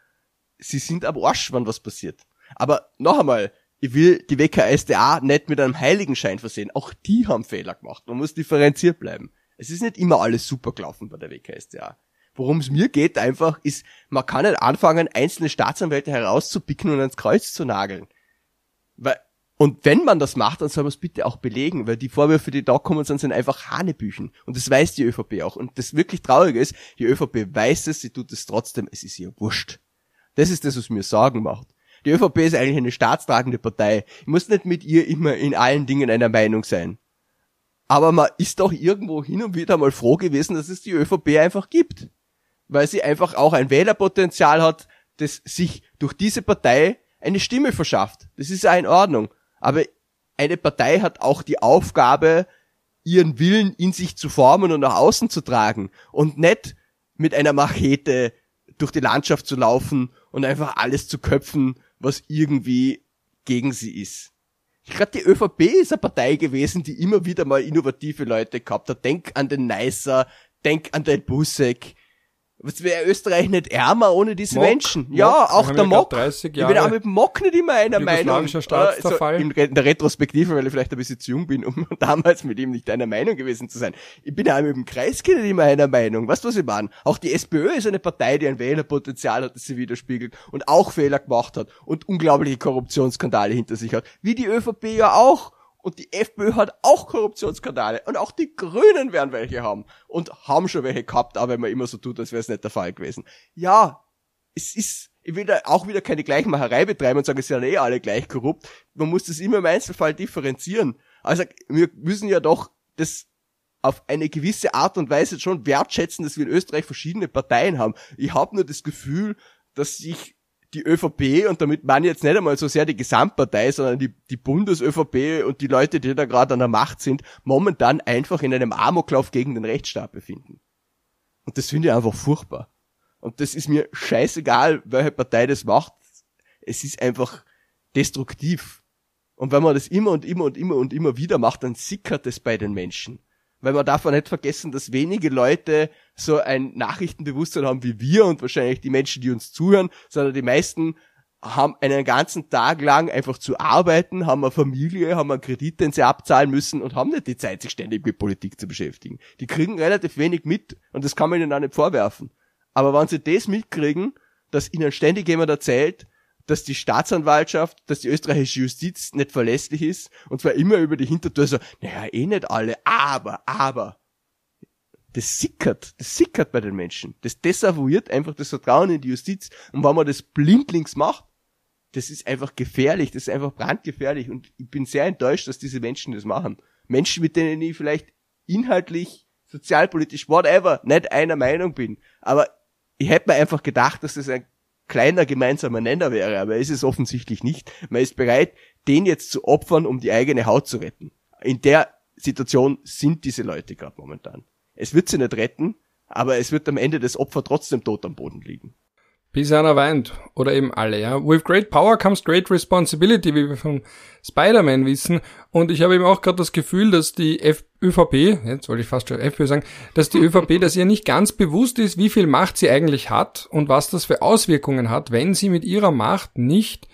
sie sind am Arsch, wann was passiert. Aber noch einmal, ich will die WKStA nicht mit einem Heiligenschein versehen. Auch die haben Fehler gemacht. Man muss differenziert bleiben. Es ist nicht immer alles super gelaufen bei der WKStA. Worum es mir geht einfach, ist, man kann nicht anfangen, einzelne Staatsanwälte herauszupicken und ans Kreuz zu nageln. Weil und wenn man das macht, dann soll man es bitte auch belegen, weil die Vorwürfe, die da kommen, sind, sind einfach Hanebüchen. Und das weiß die ÖVP auch. Und das wirklich Traurige ist, die ÖVP weiß es, sie tut es trotzdem, es ist ihr wurscht. Das ist das, was mir Sorgen macht. Die ÖVP ist eigentlich eine staatstragende Partei. Ich muss nicht mit ihr immer in allen Dingen einer Meinung sein. Aber man ist doch irgendwo hin und wieder mal froh gewesen, dass es die ÖVP einfach gibt. Weil sie einfach auch ein Wählerpotenzial hat, das sich durch diese Partei eine Stimme verschafft. Das ist ja in Ordnung. Aber eine Partei hat auch die Aufgabe, ihren Willen in sich zu formen und nach außen zu tragen und nicht mit einer Machete durch die Landschaft zu laufen und einfach alles zu köpfen, was irgendwie gegen sie ist. Glaube, die ÖVP ist eine Partei gewesen, die immer wieder mal innovative Leute gehabt hat. Denk an den Neisser, denk an den Busek, was wäre Österreich nicht ärmer ohne diese Mock, Menschen? Mock, ja, auch der Mock. 30 Jahre ich bin auch mit dem Mock nicht immer einer Meinung. Staatszerfall. Also in der Retrospektive, weil ich vielleicht ein bisschen zu jung bin, um damals mit ihm nicht einer Meinung gewesen zu sein. Ich bin auch mit dem Kreisky nicht immer einer Meinung. Weißt du, was ich meine? Auch die SPÖ ist eine Partei, die ein Wählerpotenzial hat, das sie widerspiegelt und auch Fehler gemacht hat und unglaubliche Korruptionsskandale hinter sich hat. Wie die ÖVP ja auch. Und die FPÖ hat auch Korruptionsskandale. Und auch die Grünen werden welche haben. Und haben schon welche gehabt, aber wenn man immer so tut, als wäre es nicht der Fall gewesen. Ja, es ist, ich will da auch wieder keine Gleichmacherei betreiben und sagen, es sind eh alle gleich korrupt. Man muss das immer im Einzelfall differenzieren. Also wir müssen ja doch das auf eine gewisse Art und Weise schon wertschätzen, dass wir in Österreich verschiedene Parteien haben. Ich habe nur das Gefühl, dass sich die ÖVP, und damit meine ich jetzt nicht einmal so sehr die Gesamtpartei, sondern die, die Bundes-ÖVP und die Leute, die da gerade an der Macht sind, momentan einfach in einem Amoklauf gegen den Rechtsstaat befinden. Und das finde ich einfach furchtbar. Und das ist mir scheißegal, welche Partei das macht. Es ist einfach destruktiv. Und wenn man das immer und immer und immer und immer wieder macht, dann sickert es bei den Menschen weil man darf auch nicht vergessen, dass wenige Leute so ein Nachrichtenbewusstsein haben wie wir und wahrscheinlich die Menschen, die uns zuhören, sondern die meisten haben einen ganzen Tag lang einfach zu arbeiten, haben eine Familie, haben einen Kredit, den sie abzahlen müssen und haben nicht die Zeit, sich ständig mit Politik zu beschäftigen. Die kriegen relativ wenig mit und das kann man ihnen auch nicht vorwerfen. Aber wenn sie das mitkriegen, dass ihnen ständig jemand erzählt, dass die Staatsanwaltschaft, dass die österreichische Justiz nicht verlässlich ist und zwar immer über die Hintertür so, naja, eh nicht alle, aber, aber. Das sickert, das sickert bei den Menschen. Das desavouiert einfach das Vertrauen in die Justiz. Und wenn man das blindlings macht, das ist einfach gefährlich, das ist einfach brandgefährlich. Und ich bin sehr enttäuscht, dass diese Menschen das machen. Menschen, mit denen ich vielleicht inhaltlich, sozialpolitisch, whatever, nicht einer Meinung bin. Aber ich hätte mir einfach gedacht, dass das ein kleiner gemeinsamer Nenner wäre, aber ist es offensichtlich nicht. Man ist bereit, den jetzt zu opfern, um die eigene Haut zu retten. In der Situation sind diese Leute gerade momentan. Es wird sie nicht retten, aber es wird am Ende das Opfer trotzdem tot am Boden liegen. Bis einer weint. Oder eben alle, ja. With great power comes great responsibility, wie wir von Spider-Man wissen. Und ich habe eben auch gerade das Gefühl, dass die F ÖVP, jetzt wollte ich fast schon FPÖ sagen, dass die ÖVP, dass ihr nicht ganz bewusst ist, wie viel Macht sie eigentlich hat und was das für Auswirkungen hat, wenn sie mit ihrer Macht nicht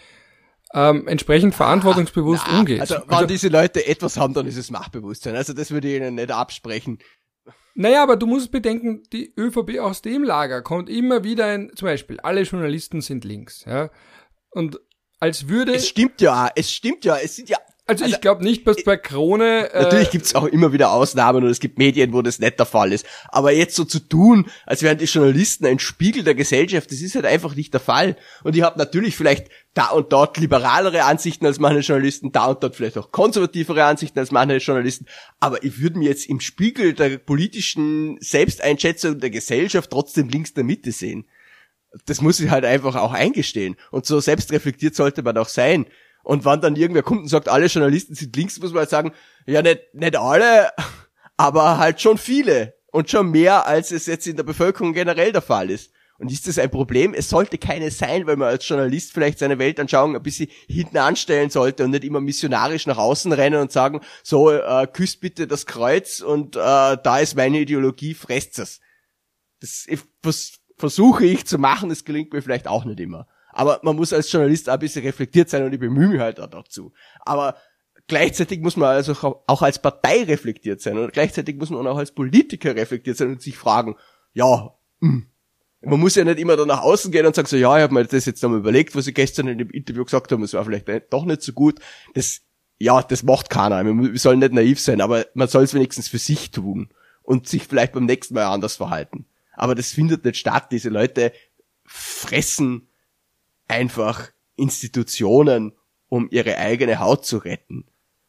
ähm, entsprechend verantwortungsbewusst na, umgeht. Also wenn also, diese Leute etwas haben, dann ist es Machtbewusstsein. Also das würde ich ihnen nicht absprechen. Naja, aber du musst bedenken, die ÖVP aus dem Lager kommt immer wieder ein, zum Beispiel, alle Journalisten sind links, ja. Und als würde. Es stimmt ja, es stimmt ja, es sind ja also, also ich glaube nicht, dass bei Krone. Äh, natürlich gibt's auch immer wieder Ausnahmen und es gibt Medien, wo das nicht der Fall ist. Aber jetzt so zu tun, als wären die Journalisten ein Spiegel der Gesellschaft, das ist halt einfach nicht der Fall. Und ich habe natürlich vielleicht da und dort liberalere Ansichten als manche Journalisten, da und dort vielleicht auch konservativere Ansichten als manche Journalisten. Aber ich würde mir jetzt im Spiegel der politischen Selbsteinschätzung der Gesellschaft trotzdem links der Mitte sehen Das muss ich halt einfach auch eingestehen. Und so selbstreflektiert sollte man auch sein. Und wann dann irgendwer kommt und sagt, alle Journalisten sind links, muss man halt sagen, ja, nicht, nicht alle, aber halt schon viele. Und schon mehr, als es jetzt in der Bevölkerung generell der Fall ist. Und ist das ein Problem? Es sollte keine sein, weil man als Journalist vielleicht seine Weltanschauung ein bisschen hinten anstellen sollte und nicht immer missionarisch nach außen rennen und sagen, so, äh, küsst bitte das Kreuz und äh, da ist meine Ideologie, fresst es. Das, das versuche ich zu machen, das gelingt mir vielleicht auch nicht immer. Aber man muss als Journalist auch ein bisschen reflektiert sein und ich bemühe mich halt auch dazu. Aber gleichzeitig muss man also auch als Partei reflektiert sein und gleichzeitig muss man auch als Politiker reflektiert sein und sich fragen, ja, mh, hm, man muss ja nicht immer da nach außen gehen und sagen so, ja, ich habe mir das jetzt nochmal überlegt, was ich gestern in dem Interview gesagt habe, es war vielleicht doch nicht so gut. Das, ja, das macht keiner. Wir sollen nicht naiv sein, aber man soll es wenigstens für sich tun und sich vielleicht beim nächsten Mal anders verhalten. Aber das findet nicht statt. Diese Leute fressen einfach Institutionen, um ihre eigene Haut zu retten.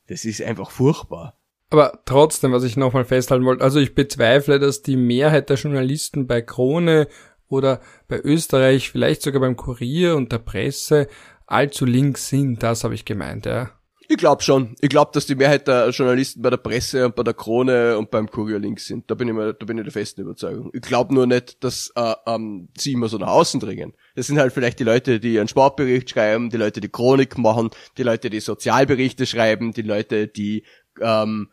Das ist einfach furchtbar. Aber trotzdem, was ich nochmal festhalten wollte, also ich bezweifle, dass die Mehrheit der Journalisten bei Krone oder bei Österreich, vielleicht sogar beim Kurier und der Presse allzu links sind. Das habe ich gemeint, ja. Ich glaube schon. Ich glaube, dass die Mehrheit der Journalisten bei der Presse und bei der Krone und beim Kurier links sind. Da bin ich mir, da bin ich der festen Überzeugung. Ich glaube nur nicht, dass äh, ähm, sie immer so nach außen dringen. Das sind halt vielleicht die Leute, die einen Sportbericht schreiben, die Leute, die Chronik machen, die Leute, die Sozialberichte schreiben, die Leute, die ähm,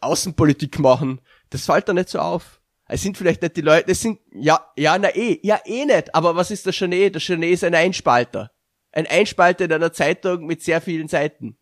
Außenpolitik machen. Das fällt da nicht so auf. Es sind vielleicht nicht die Leute, es sind, ja, ja, na eh, ja eh nicht, aber was ist der Genet? Der Genet ist ein Einspalter. Ein Einspalter in einer Zeitung mit sehr vielen Seiten.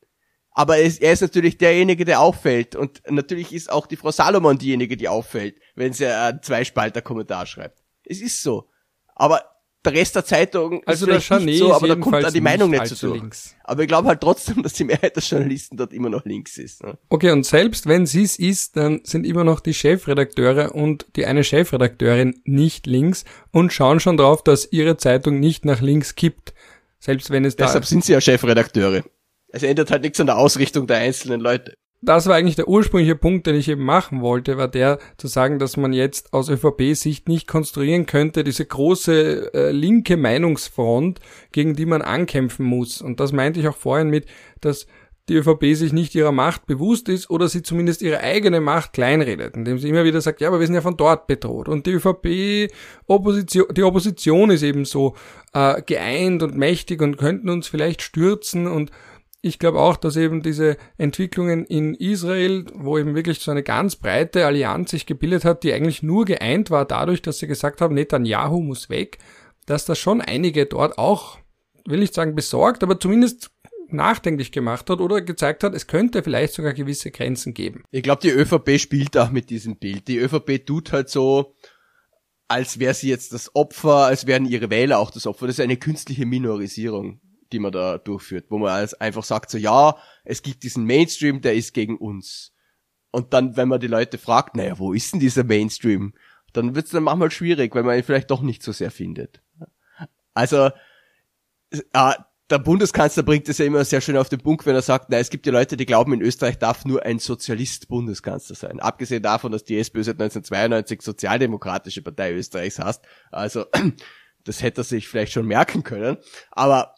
Aber er ist, er ist natürlich derjenige, der auffällt. Und natürlich ist auch die Frau Salomon diejenige, die auffällt, wenn sie einen Zweispalter-Kommentar schreibt. Es ist so. Aber der Rest der Zeitung also ist vielleicht nicht so, aber da kommt da die Meinung nicht so links. Aber ich glaube halt trotzdem, dass die Mehrheit der Journalisten dort immer noch links ist. Ne? Okay, und selbst wenn sie es ist, dann sind immer noch die Chefredakteure und die eine Chefredakteurin nicht links und schauen schon drauf, dass ihre Zeitung nicht nach links kippt. Selbst wenn es da Deshalb sind sie ja Chefredakteure. Es ändert halt nichts an der Ausrichtung der einzelnen Leute das war eigentlich der ursprüngliche Punkt, den ich eben machen wollte, war der zu sagen, dass man jetzt aus ÖVP-Sicht nicht konstruieren könnte, diese große äh, linke Meinungsfront, gegen die man ankämpfen muss. Und das meinte ich auch vorhin mit, dass die ÖVP sich nicht ihrer Macht bewusst ist oder sie zumindest ihre eigene Macht kleinredet, indem sie immer wieder sagt, ja, aber wir sind ja von dort bedroht. Und die ÖVP, Opposition, die Opposition ist eben so äh, geeint und mächtig und könnten uns vielleicht stürzen und ich glaube auch, dass eben diese Entwicklungen in Israel, wo eben wirklich so eine ganz breite Allianz sich gebildet hat, die eigentlich nur geeint war dadurch, dass sie gesagt haben, Netanyahu muss weg, dass das schon einige dort auch, will ich sagen besorgt, aber zumindest nachdenklich gemacht hat oder gezeigt hat, es könnte vielleicht sogar gewisse Grenzen geben. Ich glaube, die ÖVP spielt auch mit diesem Bild. Die ÖVP tut halt so, als wäre sie jetzt das Opfer, als wären ihre Wähler auch das Opfer. Das ist eine künstliche Minorisierung die man da durchführt, wo man einfach sagt so, ja, es gibt diesen Mainstream, der ist gegen uns. Und dann, wenn man die Leute fragt, naja, wo ist denn dieser Mainstream? Dann wird es dann manchmal schwierig, weil man ihn vielleicht doch nicht so sehr findet. Also, äh, der Bundeskanzler bringt es ja immer sehr schön auf den Punkt, wenn er sagt, na, es gibt ja Leute, die glauben, in Österreich darf nur ein Sozialist Bundeskanzler sein. Abgesehen davon, dass die SPÖ seit 1992 Sozialdemokratische Partei Österreichs heißt. Also, das hätte er sich vielleicht schon merken können. Aber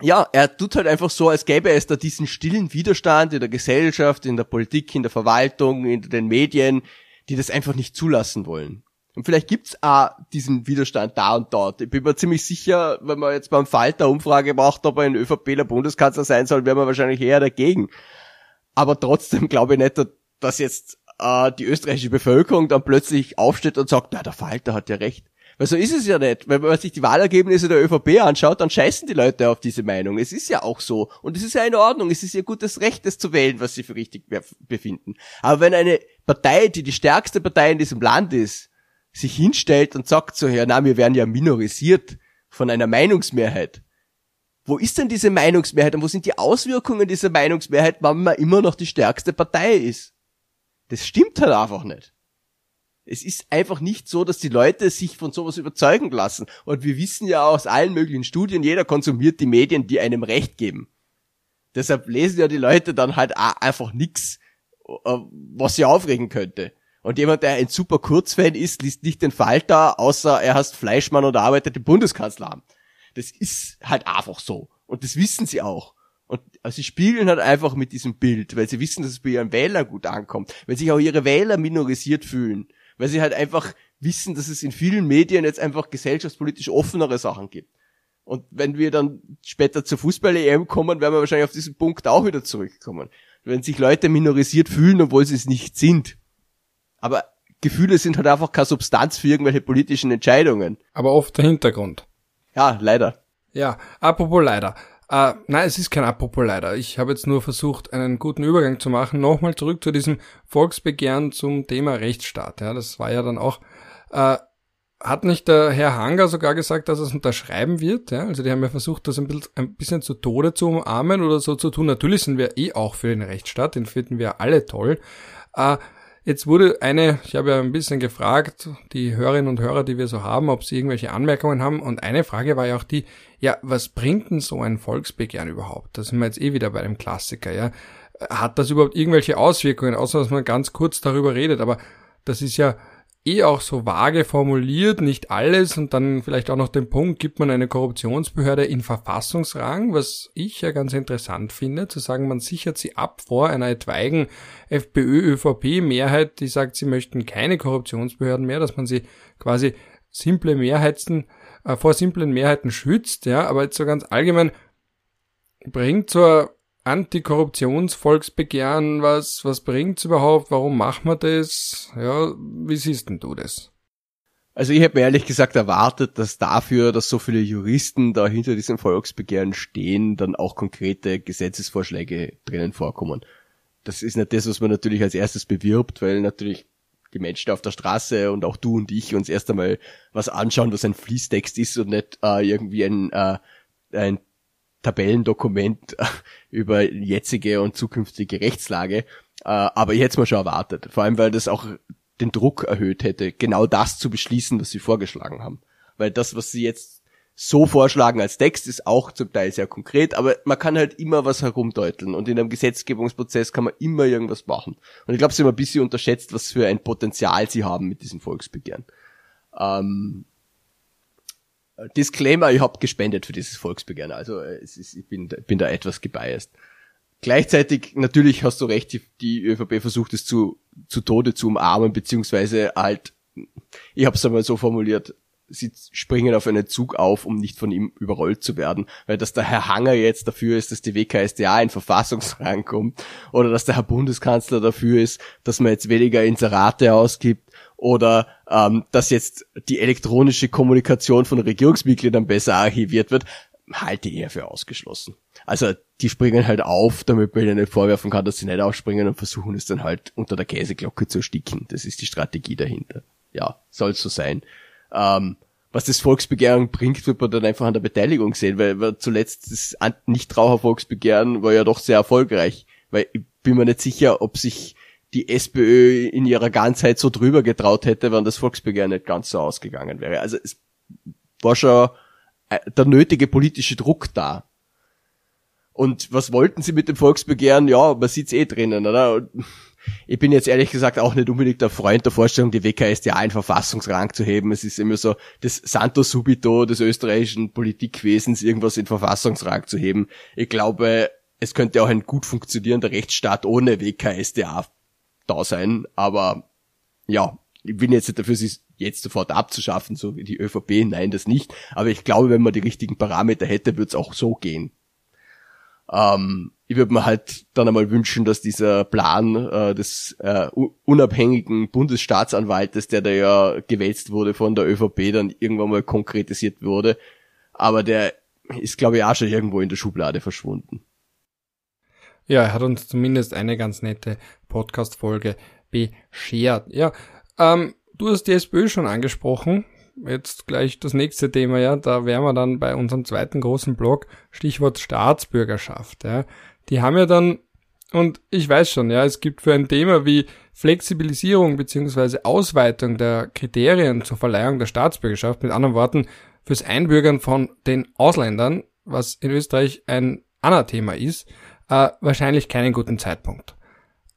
ja, er tut halt einfach so, als gäbe es da diesen stillen Widerstand in der Gesellschaft, in der Politik, in der Verwaltung, in den Medien, die das einfach nicht zulassen wollen. Und vielleicht gibt's auch diesen Widerstand da und dort. Ich bin mir ziemlich sicher, wenn man jetzt beim Falter Umfrage macht, ob er ein ÖVPler Bundeskanzler sein soll, wäre man wahrscheinlich eher dagegen. Aber trotzdem glaube ich nicht, dass jetzt äh, die österreichische Bevölkerung dann plötzlich aufsteht und sagt, na, der Falter hat ja recht. Weil so ist es ja nicht. Wenn man sich die Wahlergebnisse der ÖVP anschaut, dann scheißen die Leute auf diese Meinung. Es ist ja auch so. Und es ist ja in Ordnung. Es ist ihr gutes Recht, das zu wählen, was sie für richtig befinden. Aber wenn eine Partei, die die stärkste Partei in diesem Land ist, sich hinstellt und sagt so, ja, na, wir werden ja minorisiert von einer Meinungsmehrheit. Wo ist denn diese Meinungsmehrheit und wo sind die Auswirkungen dieser Meinungsmehrheit, wenn man immer noch die stärkste Partei ist? Das stimmt halt einfach nicht. Es ist einfach nicht so, dass die Leute sich von sowas überzeugen lassen. Und wir wissen ja aus allen möglichen Studien, jeder konsumiert die Medien, die einem Recht geben. Deshalb lesen ja die Leute dann halt einfach nix, äh, was sie aufregen könnte. Und jemand, der ein super Kurzfan ist, liest nicht den Falter, außer er heißt Fleischmann oder arbeitet im Bundeskanzleramt. Das ist halt einfach so. Und das wissen sie auch. Und also sie spielen halt einfach mit diesem Bild, weil sie wissen, dass es bei ihren Wählern gut ankommt, weil sich auch ihre Wähler minorisiert fühlen, weil sie halt einfach wissen, dass es in vielen Medien jetzt einfach gesellschaftspolitisch offenere Sachen gibt. Und wenn wir dann später zur Fußball-EM kommen, werden wir wahrscheinlich auf diesen Punkt auch wieder zurückkommen. Wenn sich Leute minorisiert fühlen, obwohl sie es nicht sind. Aber Gefühle sind halt einfach keine Substanz für irgendwelche politischen Entscheidungen. Aber oft der Hintergrund. Ja, leider. Ja, apropos leider. Äh, nein, es ist kein apropos leider. Ich habe jetzt nur versucht, einen guten Übergang zu machen. Nochmal zurück zu diesem Volksbegehren zum Thema Rechtsstaat. Ja, das war ja dann auch äh, hat nicht der Herr Hanger sogar gesagt, dass er es unterschreiben wird? Ja? Also die haben ja versucht, das ein bisschen, ein bisschen zu Tode zu umarmen oder so zu tun. Natürlich sind wir eh auch für den Rechtsstaat, den finden wir alle toll. Äh, jetzt wurde eine, ich habe ja ein bisschen gefragt, die Hörerinnen und Hörer, die wir so haben, ob sie irgendwelche Anmerkungen haben. Und eine Frage war ja auch die, ja, was bringt denn so ein Volksbegehren überhaupt? Da sind wir jetzt eh wieder bei dem Klassiker, ja. Hat das überhaupt irgendwelche Auswirkungen, außer dass man ganz kurz darüber redet? Aber das ist ja, eh auch so vage formuliert, nicht alles und dann vielleicht auch noch den Punkt, gibt man eine Korruptionsbehörde in Verfassungsrang, was ich ja ganz interessant finde, zu sagen, man sichert sie ab vor einer etwaigen FPÖ-ÖVP-Mehrheit, die sagt, sie möchten keine Korruptionsbehörden mehr, dass man sie quasi simple Mehrheiten, äh, vor simplen Mehrheiten schützt, ja, aber jetzt so ganz allgemein bringt zur Antikorruptionsvolksbegehren, was, was bringt's überhaupt? Warum machen wir das? Ja, wie siehst denn du das? Also ich mir ehrlich gesagt erwartet, dass dafür, dass so viele Juristen da hinter diesem Volksbegehren stehen, dann auch konkrete Gesetzesvorschläge drinnen vorkommen. Das ist nicht das, was man natürlich als erstes bewirbt, weil natürlich die Menschen auf der Straße und auch du und ich uns erst einmal was anschauen, was ein Fließtext ist und nicht äh, irgendwie ein, äh, ein Tabellendokument über jetzige und zukünftige Rechtslage, äh, aber jetzt mal schon erwartet. Vor allem, weil das auch den Druck erhöht hätte, genau das zu beschließen, was sie vorgeschlagen haben. Weil das, was sie jetzt so vorschlagen als Text, ist auch zum Teil sehr konkret, aber man kann halt immer was herumdeuteln und in einem Gesetzgebungsprozess kann man immer irgendwas machen. Und ich glaube, sie haben ein bisschen unterschätzt, was für ein Potenzial sie haben mit diesem Volksbegehren. Ähm, Disclaimer, ich habe gespendet für dieses Volksbegehren, also äh, es ist, ich bin, bin da etwas gebiased. Gleichzeitig, natürlich hast du recht, die, die ÖVP versucht es zu, zu Tode zu umarmen, beziehungsweise halt, ich habe es einmal so formuliert, sie springen auf einen Zug auf, um nicht von ihm überrollt zu werden. Weil dass der Herr Hanger jetzt dafür ist, dass die WKSDA in Verfassungsrang kommt, oder dass der Herr Bundeskanzler dafür ist, dass man jetzt weniger Inserate ausgibt, oder ähm, dass jetzt die elektronische Kommunikation von Regierungsmitgliedern besser archiviert wird, halte ich eher für ausgeschlossen. Also die springen halt auf, damit man ihnen nicht vorwerfen kann, dass sie nicht aufspringen und versuchen es dann halt unter der Käseglocke zu ersticken. Das ist die Strategie dahinter. Ja, soll so sein. Ähm, was das Volksbegehren bringt, wird man dann einfach an der Beteiligung sehen, weil, zuletzt das Nichtraucher-Volksbegehren war ja doch sehr erfolgreich. Weil ich bin mir nicht sicher, ob sich die SPÖ in ihrer Ganzheit so drüber getraut hätte, wenn das Volksbegehren nicht ganz so ausgegangen wäre. Also es war schon äh, der nötige politische Druck da. Und was wollten sie mit dem Volksbegehren? Ja, man sieht's eh drinnen, oder? Ich bin jetzt ehrlich gesagt auch nicht unbedingt der Freund der Vorstellung, die WKSDA in Verfassungsrang zu heben. Es ist immer so das Santo Subito des österreichischen Politikwesens, irgendwas in Verfassungsrang zu heben. Ich glaube, es könnte auch ein gut funktionierender Rechtsstaat ohne WKSDA da sein, aber ja, ich bin jetzt nicht dafür, sie jetzt sofort abzuschaffen, so wie die ÖVP, nein, das nicht. Aber ich glaube, wenn man die richtigen Parameter hätte, würde es auch so gehen. Ähm, ich würde mir halt dann einmal wünschen, dass dieser Plan äh, des äh, unabhängigen Bundesstaatsanwaltes, der da ja gewälzt wurde von der ÖVP, dann irgendwann mal konkretisiert wurde. Aber der ist, glaube ich, auch schon irgendwo in der Schublade verschwunden. Ja, er hat uns zumindest eine ganz nette Podcast-Folge beschert. Ja, ähm, du hast die SPÖ schon angesprochen. Jetzt gleich das nächste Thema, ja, da wären wir dann bei unserem zweiten großen Blog, Stichwort Staatsbürgerschaft, ja. Die haben ja dann, und ich weiß schon, ja, es gibt für ein Thema wie Flexibilisierung beziehungsweise Ausweitung der Kriterien zur Verleihung der Staatsbürgerschaft, mit anderen Worten, fürs Einbürgern von den Ausländern, was in Österreich ein Anna-Thema ist, äh, wahrscheinlich keinen guten Zeitpunkt.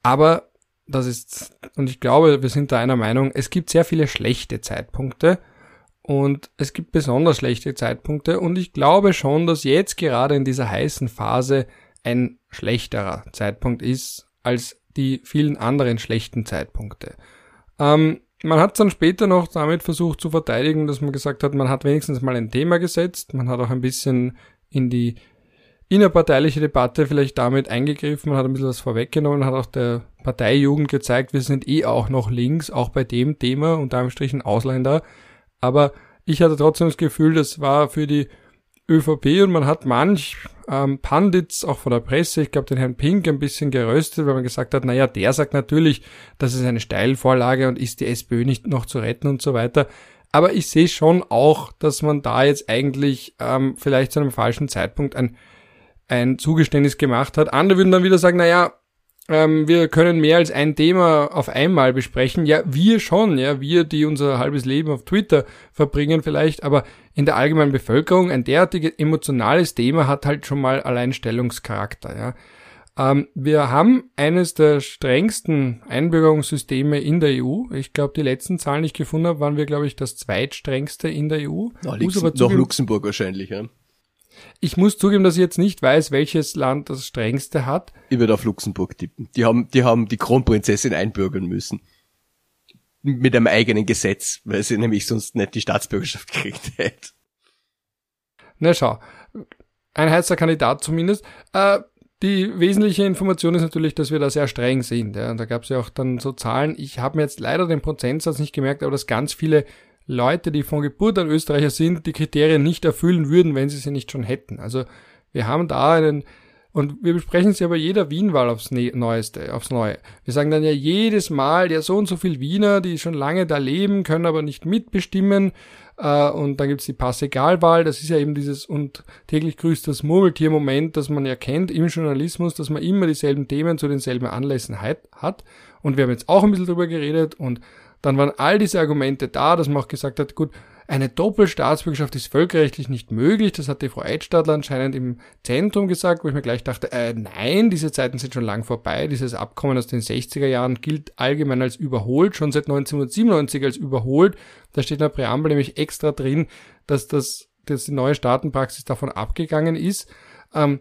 Aber das ist, und ich glaube, wir sind da einer Meinung, es gibt sehr viele schlechte Zeitpunkte und es gibt besonders schlechte Zeitpunkte und ich glaube schon, dass jetzt gerade in dieser heißen Phase ein schlechterer Zeitpunkt ist als die vielen anderen schlechten Zeitpunkte. Ähm, man hat dann später noch damit versucht zu verteidigen, dass man gesagt hat, man hat wenigstens mal ein Thema gesetzt, man hat auch ein bisschen in die innerparteiliche Debatte vielleicht damit eingegriffen, hat ein bisschen was vorweggenommen, hat auch der Parteijugend gezeigt, wir sind eh auch noch links, auch bei dem Thema, unter einem Strich ein Ausländer. Aber ich hatte trotzdem das Gefühl, das war für die ÖVP und man hat manch ähm, Pandits auch von der Presse, ich glaube den Herrn Pink ein bisschen geröstet, weil man gesagt hat, naja, der sagt natürlich, das ist eine Steilvorlage und ist die SPÖ nicht noch zu retten und so weiter. Aber ich sehe schon auch, dass man da jetzt eigentlich ähm, vielleicht zu einem falschen Zeitpunkt ein, ein Zugeständnis gemacht hat. Andere würden dann wieder sagen, naja, ähm, wir können mehr als ein Thema auf einmal besprechen. Ja, wir schon, ja, wir, die unser halbes Leben auf Twitter verbringen vielleicht, aber in der allgemeinen Bevölkerung ein derartiges emotionales Thema hat halt schon mal Alleinstellungscharakter, ja. Ähm, wir haben eines der strengsten Einbürgerungssysteme in der EU. Ich glaube, die letzten Zahlen, die ich gefunden habe, waren wir, glaube ich, das zweitstrengste in der EU. Noch, noch Luxemburg wahrscheinlich, ja. Ich muss zugeben, dass ich jetzt nicht weiß, welches Land das strengste hat. Ich würde auf Luxemburg tippen. Die haben, die haben die Kronprinzessin einbürgern müssen. Mit einem eigenen Gesetz, weil sie nämlich sonst nicht die Staatsbürgerschaft gekriegt hätte. Na schau. Ein heißer Kandidat zumindest. Äh, die wesentliche Information ist natürlich, dass wir da sehr streng sind. Ja. Da gab es ja auch dann so Zahlen. Ich habe mir jetzt leider den Prozentsatz nicht gemerkt, aber dass ganz viele Leute, die von Geburt an Österreicher sind, die Kriterien nicht erfüllen würden, wenn sie sie nicht schon hätten. Also wir haben da einen, und wir besprechen es ja bei jeder Wienwahl aufs ne Neueste, aufs Neue. Wir sagen dann ja jedes Mal, ja so und so viel Wiener, die schon lange da leben, können aber nicht mitbestimmen. Äh, und dann gibt's die Passegalwahl, das ist ja eben dieses und täglich grüßt das Murmeltier-Moment, das man ja kennt im Journalismus, dass man immer dieselben Themen zu denselben Anlässen hat. Und wir haben jetzt auch ein bisschen drüber geredet und dann waren all diese Argumente da, dass man auch gesagt hat, gut, eine Doppelstaatsbürgerschaft ist völkerrechtlich nicht möglich. Das hat die Frau Edstadler anscheinend im Zentrum gesagt, wo ich mir gleich dachte, äh, nein, diese Zeiten sind schon lang vorbei. Dieses Abkommen aus den 60er Jahren gilt allgemein als überholt, schon seit 1997 als überholt. Da steht in der Präambel nämlich extra drin, dass das, dass die neue Staatenpraxis davon abgegangen ist. Ähm,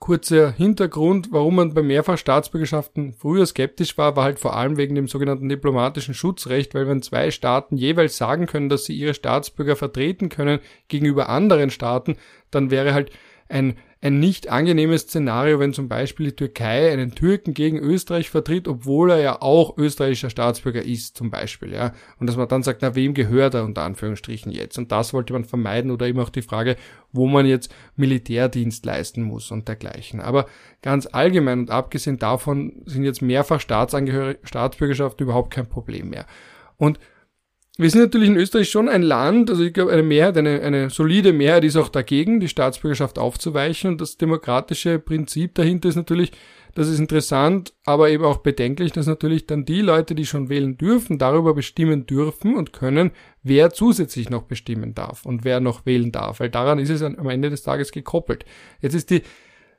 Kurzer Hintergrund, warum man bei Mehrfachstaatsbürgerschaften früher skeptisch war, war halt vor allem wegen dem sogenannten diplomatischen Schutzrecht, weil wenn zwei Staaten jeweils sagen können, dass sie ihre Staatsbürger vertreten können gegenüber anderen Staaten, dann wäre halt ein ein nicht angenehmes Szenario, wenn zum Beispiel die Türkei einen Türken gegen Österreich vertritt, obwohl er ja auch österreichischer Staatsbürger ist, zum Beispiel, ja. Und dass man dann sagt, na, wem gehört er unter Anführungsstrichen jetzt? Und das wollte man vermeiden oder eben auch die Frage, wo man jetzt Militärdienst leisten muss und dergleichen. Aber ganz allgemein und abgesehen davon sind jetzt mehrfach Staatsbürgerschaften überhaupt kein Problem mehr. Und wir sind natürlich in Österreich schon ein Land, also ich glaube eine Mehrheit, eine, eine solide Mehrheit ist auch dagegen, die Staatsbürgerschaft aufzuweichen. Und das demokratische Prinzip dahinter ist natürlich, das ist interessant, aber eben auch bedenklich, dass natürlich dann die Leute, die schon wählen dürfen, darüber bestimmen dürfen und können, wer zusätzlich noch bestimmen darf und wer noch wählen darf, weil daran ist es am Ende des Tages gekoppelt. Jetzt ist die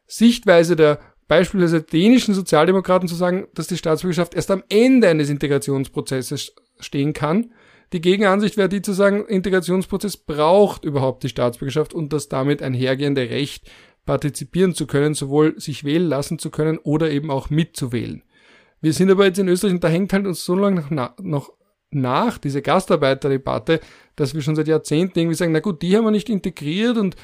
Sichtweise der beispielsweise dänischen Sozialdemokraten zu sagen, dass die Staatsbürgerschaft erst am Ende eines Integrationsprozesses stehen kann die Gegenansicht wäre die zu sagen, Integrationsprozess braucht überhaupt die Staatsbürgerschaft und das damit einhergehende Recht, partizipieren zu können, sowohl sich wählen lassen zu können oder eben auch mitzuwählen. Wir sind aber jetzt in Österreich und da hängt halt uns so lange noch, noch nach, diese Gastarbeiterdebatte, dass wir schon seit Jahrzehnten irgendwie sagen, na gut, die haben wir nicht integriert und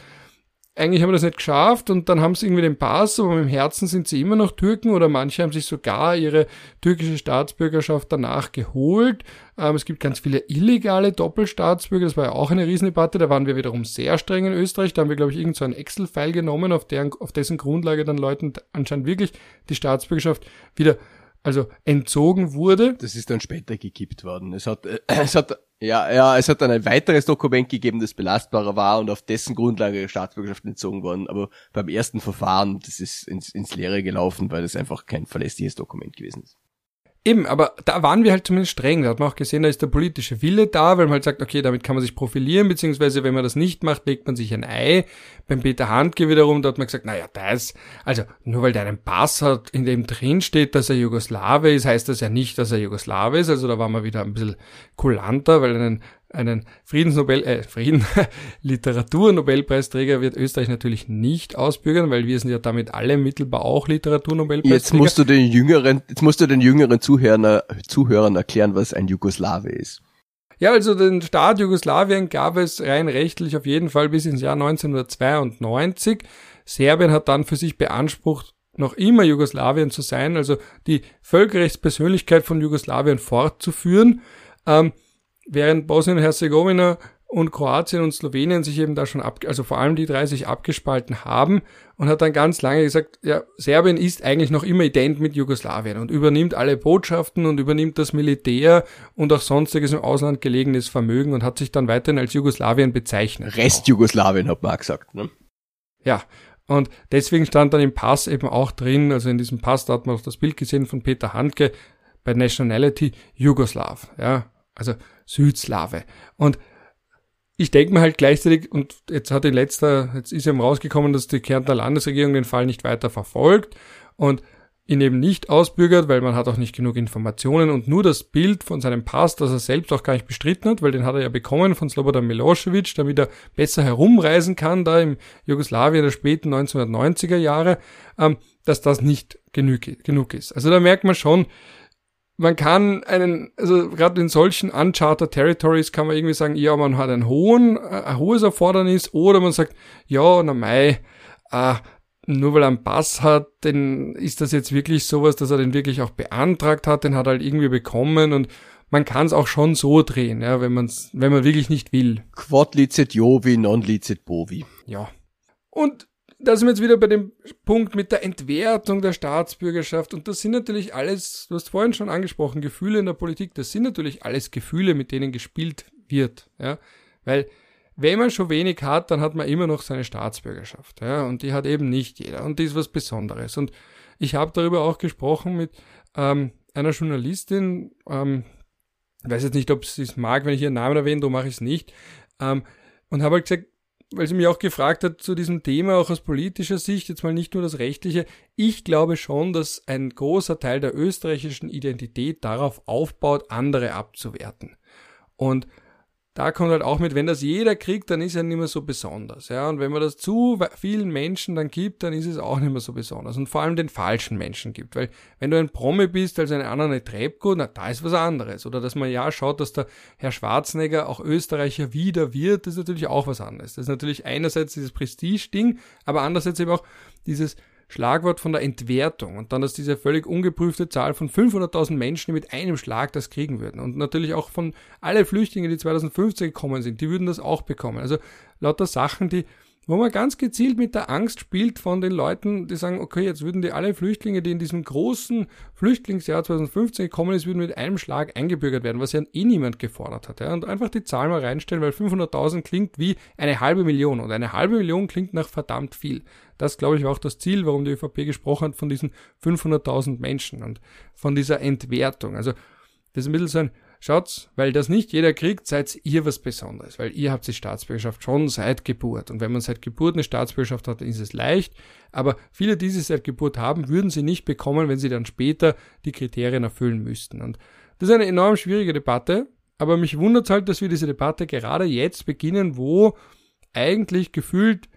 eigentlich haben wir das nicht geschafft und dann haben sie irgendwie den Pass, aber im Herzen sind sie immer noch Türken oder manche haben sich sogar ihre türkische Staatsbürgerschaft danach geholt. Ähm, es gibt ganz viele illegale Doppelstaatsbürger, das war ja auch eine Riesendebatte, da waren wir wiederum sehr streng in Österreich, da haben wir, glaube ich, irgend so Excel-File genommen, auf, deren, auf dessen Grundlage dann Leuten anscheinend wirklich die Staatsbürgerschaft wieder also entzogen wurde. Das ist dann später gekippt worden. Es hat, äh, es hat, ja, ja, es hat dann ein weiteres Dokument gegeben, das belastbarer war und auf dessen Grundlage Staatsbürgerschaft entzogen worden. Aber beim ersten Verfahren, das ist ins, ins Leere gelaufen, weil das einfach kein verlässliches Dokument gewesen ist. Eben, aber da waren wir halt zumindest streng. Da hat man auch gesehen, da ist der politische Wille da, weil man halt sagt, okay, damit kann man sich profilieren, beziehungsweise wenn man das nicht macht, legt man sich ein Ei. Beim Peter Handke wiederum, da hat man gesagt, naja, das, also nur weil der einen Pass hat, in dem drin steht, dass er Jugoslawe ist, heißt das ja nicht, dass er Jugoslawe ist. Also da war man wieder ein bisschen kulanter, weil einen einen Friedensnobel, äh, Frieden, Literaturnobelpreisträger wird Österreich natürlich nicht ausbürgern, weil wir sind ja damit alle mittelbar auch Literaturnobelpreisträger. Jetzt musst du den jüngeren, jetzt musst du den jüngeren Zuhörern, Zuhörern erklären, was ein Jugoslawe ist. Ja, also den Staat Jugoslawien gab es rein rechtlich auf jeden Fall bis ins Jahr 1992. Serbien hat dann für sich beansprucht, noch immer Jugoslawien zu sein, also die Völkerrechtspersönlichkeit von Jugoslawien fortzuführen. Ähm, während Bosnien-Herzegowina und Kroatien und Slowenien sich eben da schon ab, also vor allem die drei sich abgespalten haben und hat dann ganz lange gesagt, ja, Serbien ist eigentlich noch immer ident mit Jugoslawien und übernimmt alle Botschaften und übernimmt das Militär und auch sonstiges im Ausland gelegenes Vermögen und hat sich dann weiterhin als Jugoslawien bezeichnet. Rest Jugoslawien hat man auch gesagt, ne? Ja. Und deswegen stand dann im Pass eben auch drin, also in diesem Pass, da hat man auch das Bild gesehen von Peter Handke, bei Nationality Jugoslav, ja. Also Südslave. Und ich denke mir halt gleichzeitig, und jetzt hat in letzter, jetzt ist eben rausgekommen, dass die Kärntner Landesregierung den Fall nicht weiter verfolgt und ihn eben nicht ausbürgert, weil man hat auch nicht genug Informationen und nur das Bild von seinem Pass, das er selbst auch gar nicht bestritten hat, weil den hat er ja bekommen von Slobodan Milosevic, damit er besser herumreisen kann, da im Jugoslawien der späten 1990er Jahre, ähm, dass das nicht genug, genug ist. Also da merkt man schon, man kann einen, also gerade in solchen uncharted Territories kann man irgendwie sagen, ja, man hat einen hohen, äh, ein hohes Erfordernis, oder man sagt, ja, na mei, äh, nur weil er einen Pass hat, dann ist das jetzt wirklich sowas, dass er den wirklich auch beantragt hat, den hat er halt irgendwie bekommen und man kann es auch schon so drehen, ja, wenn man wenn man wirklich nicht will. Quod licet Jovi, non licet Bovi. Ja. Und da sind wir jetzt wieder bei dem Punkt mit der Entwertung der Staatsbürgerschaft. Und das sind natürlich alles, du hast vorhin schon angesprochen, Gefühle in der Politik, das sind natürlich alles Gefühle, mit denen gespielt wird. Ja? Weil wenn man schon wenig hat, dann hat man immer noch seine Staatsbürgerschaft. Ja? Und die hat eben nicht jeder. Und die ist was Besonderes. Und ich habe darüber auch gesprochen mit ähm, einer Journalistin, ähm, ich weiß jetzt nicht, ob sie es mag, wenn ich ihren Namen erwähne, darum mache ich es nicht. Ähm, und habe halt gesagt, weil sie mich auch gefragt hat zu diesem Thema, auch aus politischer Sicht, jetzt mal nicht nur das rechtliche. Ich glaube schon, dass ein großer Teil der österreichischen Identität darauf aufbaut, andere abzuwerten. Und da kommt halt auch mit, wenn das jeder kriegt, dann ist er nicht mehr so besonders. Ja, und wenn man das zu vielen Menschen dann gibt, dann ist es auch nicht mehr so besonders. Und vor allem den falschen Menschen gibt. Weil wenn du ein Promi bist als eine andere Trebko, na, da ist was anderes. Oder dass man ja schaut, dass der Herr Schwarzenegger auch Österreicher wieder wird, ist natürlich auch was anderes. Das ist natürlich einerseits dieses Prestige-Ding, aber andererseits eben auch dieses Schlagwort von der Entwertung und dann, dass diese völlig ungeprüfte Zahl von 500.000 Menschen, mit einem Schlag das kriegen würden und natürlich auch von alle Flüchtlinge, die 2015 gekommen sind, die würden das auch bekommen. Also lauter Sachen, die wo man ganz gezielt mit der Angst spielt von den Leuten, die sagen, okay, jetzt würden die alle Flüchtlinge, die in diesem großen Flüchtlingsjahr 2015 gekommen ist, würden mit einem Schlag eingebürgert werden, was ja eh niemand gefordert hat. Ja? Und einfach die Zahl mal reinstellen, weil 500.000 klingt wie eine halbe Million und eine halbe Million klingt nach verdammt viel. Das, glaube ich, war auch das Ziel, warum die ÖVP gesprochen hat von diesen 500.000 Menschen und von dieser Entwertung. Also das ist ein bisschen so ein Schaut's, weil das nicht jeder kriegt, seid ihr was Besonderes, weil ihr habt die Staatsbürgerschaft schon seit Geburt. Und wenn man seit Geburt eine Staatsbürgerschaft hat, ist es leicht. Aber viele, die sie seit Geburt haben, würden sie nicht bekommen, wenn sie dann später die Kriterien erfüllen müssten. Und das ist eine enorm schwierige Debatte. Aber mich wundert halt, dass wir diese Debatte gerade jetzt beginnen, wo eigentlich gefühlt,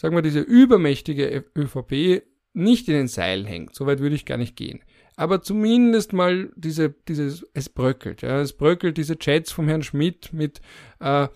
sagen wir, diese übermächtige ÖVP nicht in den Seilen hängt. Soweit würde ich gar nicht gehen. Aber zumindest mal diese, dieses, es bröckelt, ja, es bröckelt diese Chats vom Herrn Schmidt mit, äh,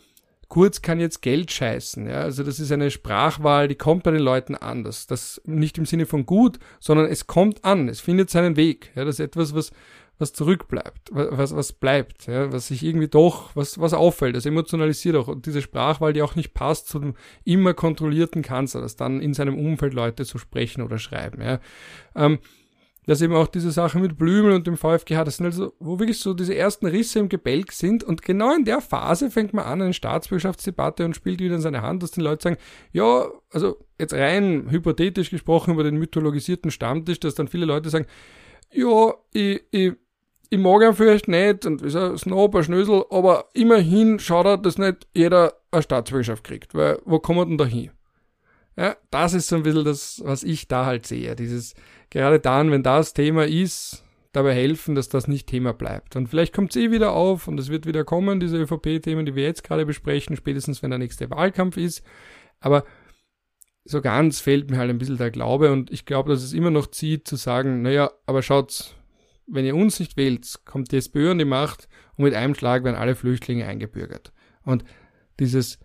Kurz kann jetzt Geld scheißen, ja, also das ist eine Sprachwahl, die kommt bei den Leuten an, das, das nicht im Sinne von gut, sondern es kommt an, es findet seinen Weg, ja, das ist etwas, was, was zurückbleibt, was, was bleibt, ja, was sich irgendwie doch, was, was auffällt, das emotionalisiert auch. Und diese Sprachwahl, die auch nicht passt zu dem immer kontrollierten Kanzler, dass dann in seinem Umfeld Leute so sprechen oder schreiben, ja. Ähm, dass eben auch diese Sache mit Blümel und dem VfGH, das sind also, wo wirklich so diese ersten Risse im Gebälk sind und genau in der Phase fängt man an, eine Staatsbürgerschaftsdebatte und spielt wieder in seine Hand, dass die Leute sagen, ja, also jetzt rein hypothetisch gesprochen über den mythologisierten Stammtisch, dass dann viele Leute sagen, ja, ich, ich ich mag ihn vielleicht nicht und ist ein Snob, ein Schnösel, aber immerhin schaut er, dass nicht jeder eine Staatsbürgerschaft kriegt, weil wo kommen wir denn da hin? Ja, das ist so ein bisschen das, was ich da halt sehe. Dieses, gerade dann, wenn das Thema ist, dabei helfen, dass das nicht Thema bleibt. Und vielleicht kommt es eh wieder auf und es wird wieder kommen, diese ÖVP-Themen, die wir jetzt gerade besprechen, spätestens wenn der nächste Wahlkampf ist. Aber so ganz fehlt mir halt ein bisschen der Glaube und ich glaube, dass es immer noch zieht zu sagen, naja, aber schaut, wenn ihr uns nicht wählt, kommt die SPÖ an die Macht und mit einem Schlag werden alle Flüchtlinge eingebürgert. Und dieses,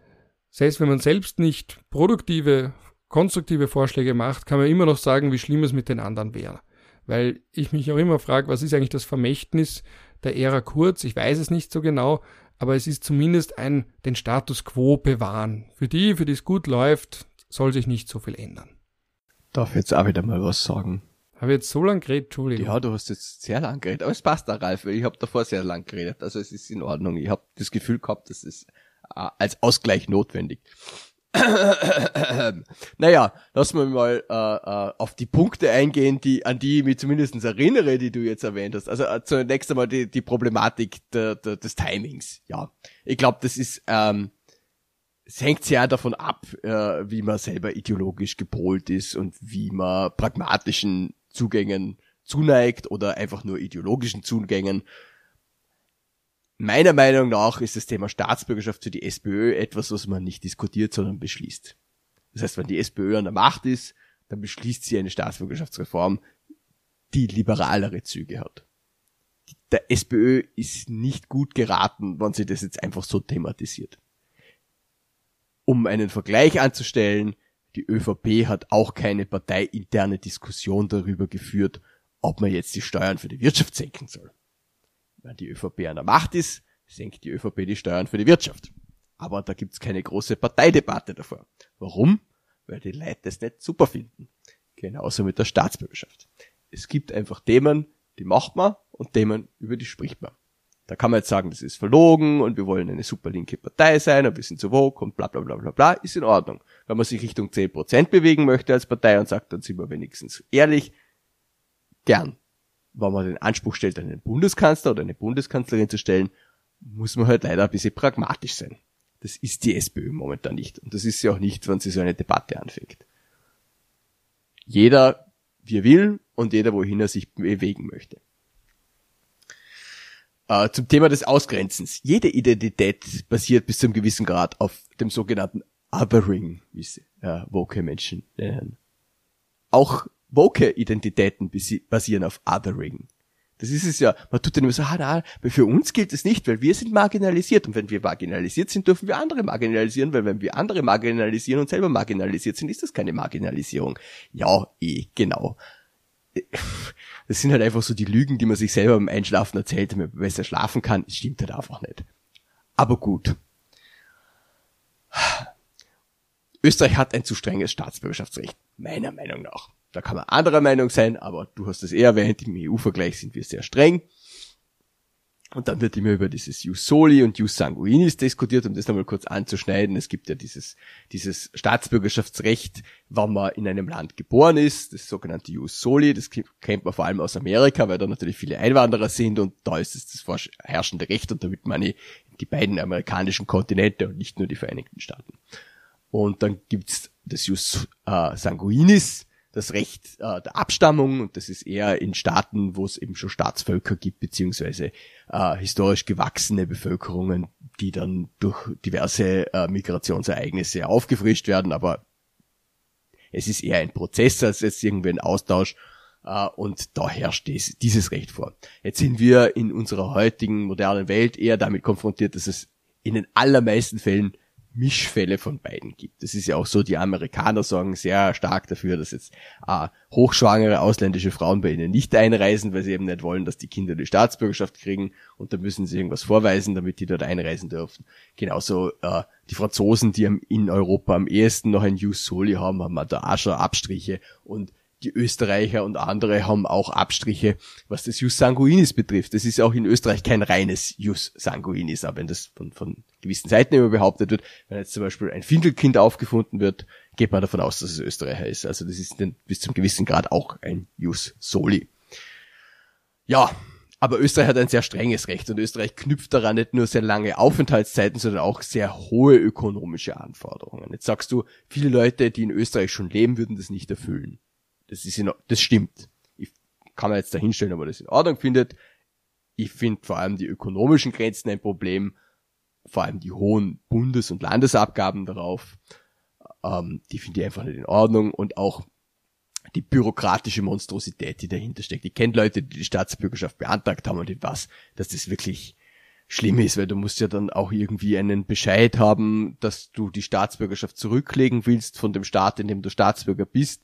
selbst wenn man selbst nicht produktive, konstruktive Vorschläge macht, kann man immer noch sagen, wie schlimm es mit den anderen wäre. Weil ich mich auch immer frage, was ist eigentlich das Vermächtnis der Ära Kurz? Ich weiß es nicht so genau, aber es ist zumindest ein den Status quo bewahren. Für die, für die es gut läuft, soll sich nicht so viel ändern. Darf jetzt auch wieder mal was sagen? Habe jetzt so lang geredet, Entschuldigung. Ja, du hast jetzt sehr lang geredet, aber es passt da, Ralf, weil ich habe davor sehr lang geredet. Also es ist in Ordnung. Ich habe das Gefühl gehabt, das ist äh, als Ausgleich notwendig. naja, lass mal mal äh, äh, auf die Punkte eingehen, die an die ich mich zumindest erinnere, die du jetzt erwähnt hast. Also äh, zunächst einmal die, die Problematik der, der, des Timings. Ja, ich glaube, das ist ähm, es hängt sehr davon ab, äh, wie man selber ideologisch gepolt ist und wie man pragmatischen Zugängen zuneigt oder einfach nur ideologischen Zugängen. Meiner Meinung nach ist das Thema Staatsbürgerschaft für die SPÖ etwas, was man nicht diskutiert, sondern beschließt. Das heißt, wenn die SPÖ an der Macht ist, dann beschließt sie eine Staatsbürgerschaftsreform, die liberalere Züge hat. Der SPÖ ist nicht gut geraten, wenn sie das jetzt einfach so thematisiert um einen Vergleich anzustellen, die ÖVP hat auch keine parteiinterne Diskussion darüber geführt, ob man jetzt die Steuern für die Wirtschaft senken soll. Wenn die ÖVP an der Macht ist, senkt die ÖVP die Steuern für die Wirtschaft. Aber da gibt's keine große Parteidebatte davor. Warum? Weil die Leute das nicht super finden. Genauso mit der Staatsbürgerschaft. Es gibt einfach Themen, die macht man und Themen, über die spricht man. Da kann man jetzt sagen, das ist verlogen und wir wollen eine super linke Partei sein und wir sind so woke und bla bla bla bla bla, ist in Ordnung. Wenn man sich Richtung 10% bewegen möchte als Partei und sagt, dann sind wir wenigstens ehrlich, gern. Wenn man den Anspruch stellt, einen Bundeskanzler oder eine Bundeskanzlerin zu stellen, muss man halt leider ein bisschen pragmatisch sein. Das ist die SPÖ momentan nicht. Und das ist sie auch nicht, wenn sie so eine Debatte anfängt. Jeder, wie er will und jeder, wohin er sich bewegen möchte. Äh, zum Thema des Ausgrenzens. Jede Identität basiert bis zu einem gewissen Grad auf dem sogenannten Othering, wie sie äh, woke Menschen nennen. Auch woke Identitäten basieren auf Othering. Das ist es ja. Man tut dann immer so, ah, na, für uns gilt es nicht, weil wir sind marginalisiert. Und wenn wir marginalisiert sind, dürfen wir andere marginalisieren, weil wenn wir andere marginalisieren und selber marginalisiert sind, ist das keine Marginalisierung. Ja, eh, genau das sind halt einfach so die Lügen, die man sich selber beim Einschlafen erzählt, damit man besser schlafen kann. Das stimmt halt einfach nicht. Aber gut. Österreich hat ein zu strenges Staatsbürgerschaftsrecht, meiner Meinung nach. Da kann man anderer Meinung sein, aber du hast es eh erwähnt, im EU-Vergleich sind wir sehr streng. Und dann wird immer über dieses Jus Soli und Jus Sanguinis diskutiert, um das nochmal kurz anzuschneiden. Es gibt ja dieses, dieses Staatsbürgerschaftsrecht, wann man in einem Land geboren ist, das sogenannte Jus Soli, das kennt man vor allem aus Amerika, weil da natürlich viele Einwanderer sind und da ist es das vorherrschende Recht und damit meine ich die beiden amerikanischen Kontinente und nicht nur die Vereinigten Staaten. Und dann gibt's das Jus äh, Sanguinis, das Recht äh, der Abstammung und das ist eher in Staaten, wo es eben schon Staatsvölker gibt, beziehungsweise äh, historisch gewachsene Bevölkerungen, die dann durch diverse äh, Migrationsereignisse aufgefrischt werden, aber es ist eher ein Prozess als jetzt irgendwie ein Austausch äh, und da herrscht dies, dieses Recht vor. Jetzt sind wir in unserer heutigen modernen Welt eher damit konfrontiert, dass es in den allermeisten Fällen Mischfälle von beiden gibt. Das ist ja auch so, die Amerikaner sorgen sehr stark dafür, dass jetzt äh, hochschwangere ausländische Frauen bei ihnen nicht einreisen, weil sie eben nicht wollen, dass die Kinder die Staatsbürgerschaft kriegen und da müssen sie irgendwas vorweisen, damit die dort einreisen dürfen. Genauso äh, die Franzosen, die in Europa am ehesten noch ein Jus Soli haben, haben da auch schon Abstriche und die Österreicher und andere haben auch Abstriche, was das Jus Sanguinis betrifft. Das ist auch in Österreich kein reines Jus Sanguinis, aber wenn das von, von gewissen Seiten immer behauptet wird, wenn jetzt zum Beispiel ein Findelkind aufgefunden wird, geht man davon aus, dass es Österreicher ist. Also das ist denn bis zum gewissen Grad auch ein Jus Soli. Ja, aber Österreich hat ein sehr strenges Recht und Österreich knüpft daran nicht nur sehr lange Aufenthaltszeiten, sondern auch sehr hohe ökonomische Anforderungen. Jetzt sagst du, viele Leute, die in Österreich schon leben, würden das nicht erfüllen. Das ist in, das stimmt. Ich kann mir jetzt dahinstellen, ob man das in Ordnung findet. Ich finde vor allem die ökonomischen Grenzen ein Problem, vor allem die hohen Bundes- und Landesabgaben darauf. Ähm, die finde ich einfach nicht in Ordnung und auch die bürokratische Monstrosität, die dahinter steckt. Ich kenne Leute, die die Staatsbürgerschaft beantragt haben und ich weiß, dass das wirklich schlimm ist, weil du musst ja dann auch irgendwie einen Bescheid haben, dass du die Staatsbürgerschaft zurücklegen willst von dem Staat, in dem du Staatsbürger bist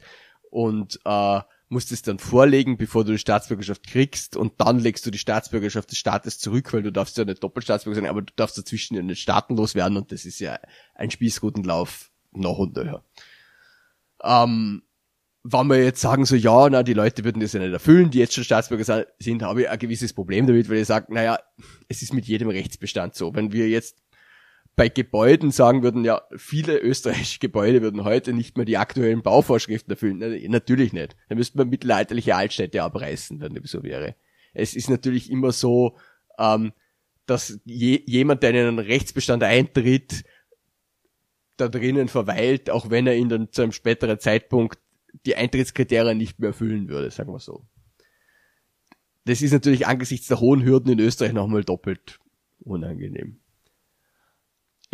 und äh, musst es dann vorlegen, bevor du die Staatsbürgerschaft kriegst und dann legst du die Staatsbürgerschaft des Staates zurück, weil du darfst ja nicht Doppelstaatsbürger sein, aber du darfst dazwischen ja nicht staatenlos werden und das ist ja ein Spießrutenlauf noch und nöcher. Ähm, wenn wir jetzt sagen so, ja, na, die Leute würden das ja nicht erfüllen, die jetzt schon Staatsbürger sind, habe ich ein gewisses Problem damit, weil ich sage, naja, es ist mit jedem Rechtsbestand so. Wenn wir jetzt bei Gebäuden sagen würden, ja, viele österreichische Gebäude würden heute nicht mehr die aktuellen Bauvorschriften erfüllen. Na, natürlich nicht. Da müssten wir mittelalterliche Altstädte abreißen, wenn dem so wäre. Es ist natürlich immer so, ähm, dass je, jemand, der in einen Rechtsbestand eintritt, da drinnen verweilt, auch wenn er ihn dann zu einem späteren Zeitpunkt die Eintrittskriterien nicht mehr erfüllen würde, sagen wir so. Das ist natürlich angesichts der hohen Hürden in Österreich nochmal doppelt unangenehm.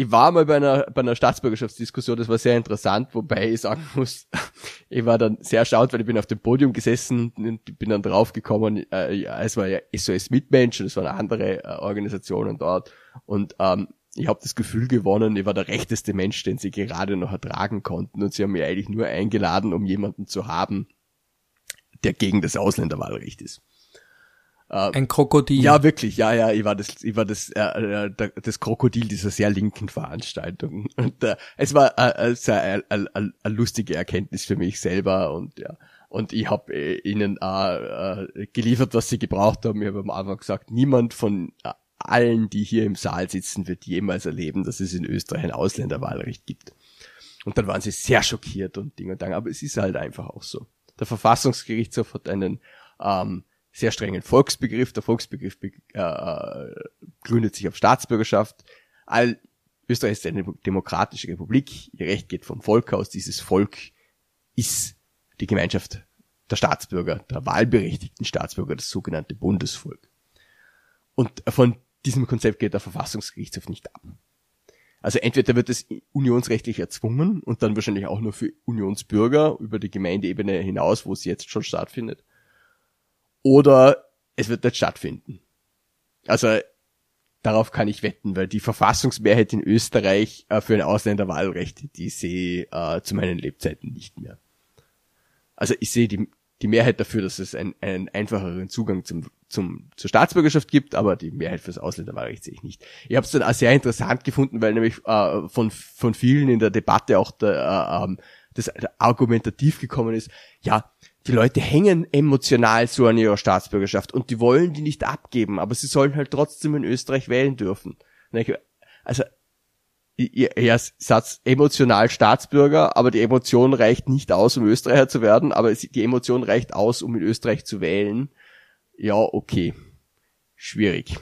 Ich war mal bei einer, bei einer Staatsbürgerschaftsdiskussion, das war sehr interessant, wobei ich sagen muss, ich war dann sehr erstaunt, weil ich bin auf dem Podium gesessen und bin dann draufgekommen, äh, es war ja SOS Mitmensch und es waren andere äh, Organisationen dort und ähm, ich habe das Gefühl gewonnen, ich war der rechteste Mensch, den sie gerade noch ertragen konnten. Und sie haben mich eigentlich nur eingeladen, um jemanden zu haben, der gegen das Ausländerwahlrecht ist. Äh, Ein Krokodil. Ja, wirklich, ja, ja, ich war das, ich war das, äh, äh das Krokodil dieser sehr linken Veranstaltung. Und äh, es war äh, eine, eine, eine, eine lustige Erkenntnis für mich selber und ja. Und ich habe äh, ihnen äh, äh, geliefert, was sie gebraucht haben. Ich habe am Anfang gesagt, niemand von äh, allen, die hier im Saal sitzen, wird jemals erleben, dass es in Österreich ein Ausländerwahlrecht gibt. Und dann waren sie sehr schockiert und Ding und Dang. Aber es ist halt einfach auch so. Der Verfassungsgerichtshof hat einen ähm, sehr strengen Volksbegriff. Der Volksbegriff äh, äh, gründet sich auf Staatsbürgerschaft. All, Österreich ist eine demokratische Republik. Ihr Recht geht vom Volk aus. Dieses Volk ist die Gemeinschaft der Staatsbürger, der wahlberechtigten Staatsbürger, das sogenannte Bundesvolk. Und von diesem Konzept geht der Verfassungsgerichtshof nicht ab. Also entweder wird es unionsrechtlich erzwungen und dann wahrscheinlich auch nur für Unionsbürger über die Gemeindeebene hinaus, wo es jetzt schon stattfindet. Oder es wird nicht stattfinden. Also darauf kann ich wetten, weil die Verfassungsmehrheit in Österreich äh, für ein Ausländerwahlrecht, die sehe äh, zu meinen Lebzeiten nicht mehr. Also ich sehe die, die Mehrheit dafür, dass es ein, einen einfacheren Zugang zum, zum, zur Staatsbürgerschaft gibt, aber die Mehrheit fürs Ausländerwahlrecht sehe ich nicht. Ich habe es dann auch sehr interessant gefunden, weil nämlich äh, von, von vielen in der Debatte auch der, äh, ähm, das argumentativ gekommen ist, ja, die Leute hängen emotional so an ihrer Staatsbürgerschaft und die wollen die nicht abgeben, aber sie sollen halt trotzdem in Österreich wählen dürfen. Also ihr Satz emotional Staatsbürger, aber die Emotion reicht nicht aus, um Österreicher zu werden, aber die Emotion reicht aus, um in Österreich zu wählen. Ja, okay. Schwierig.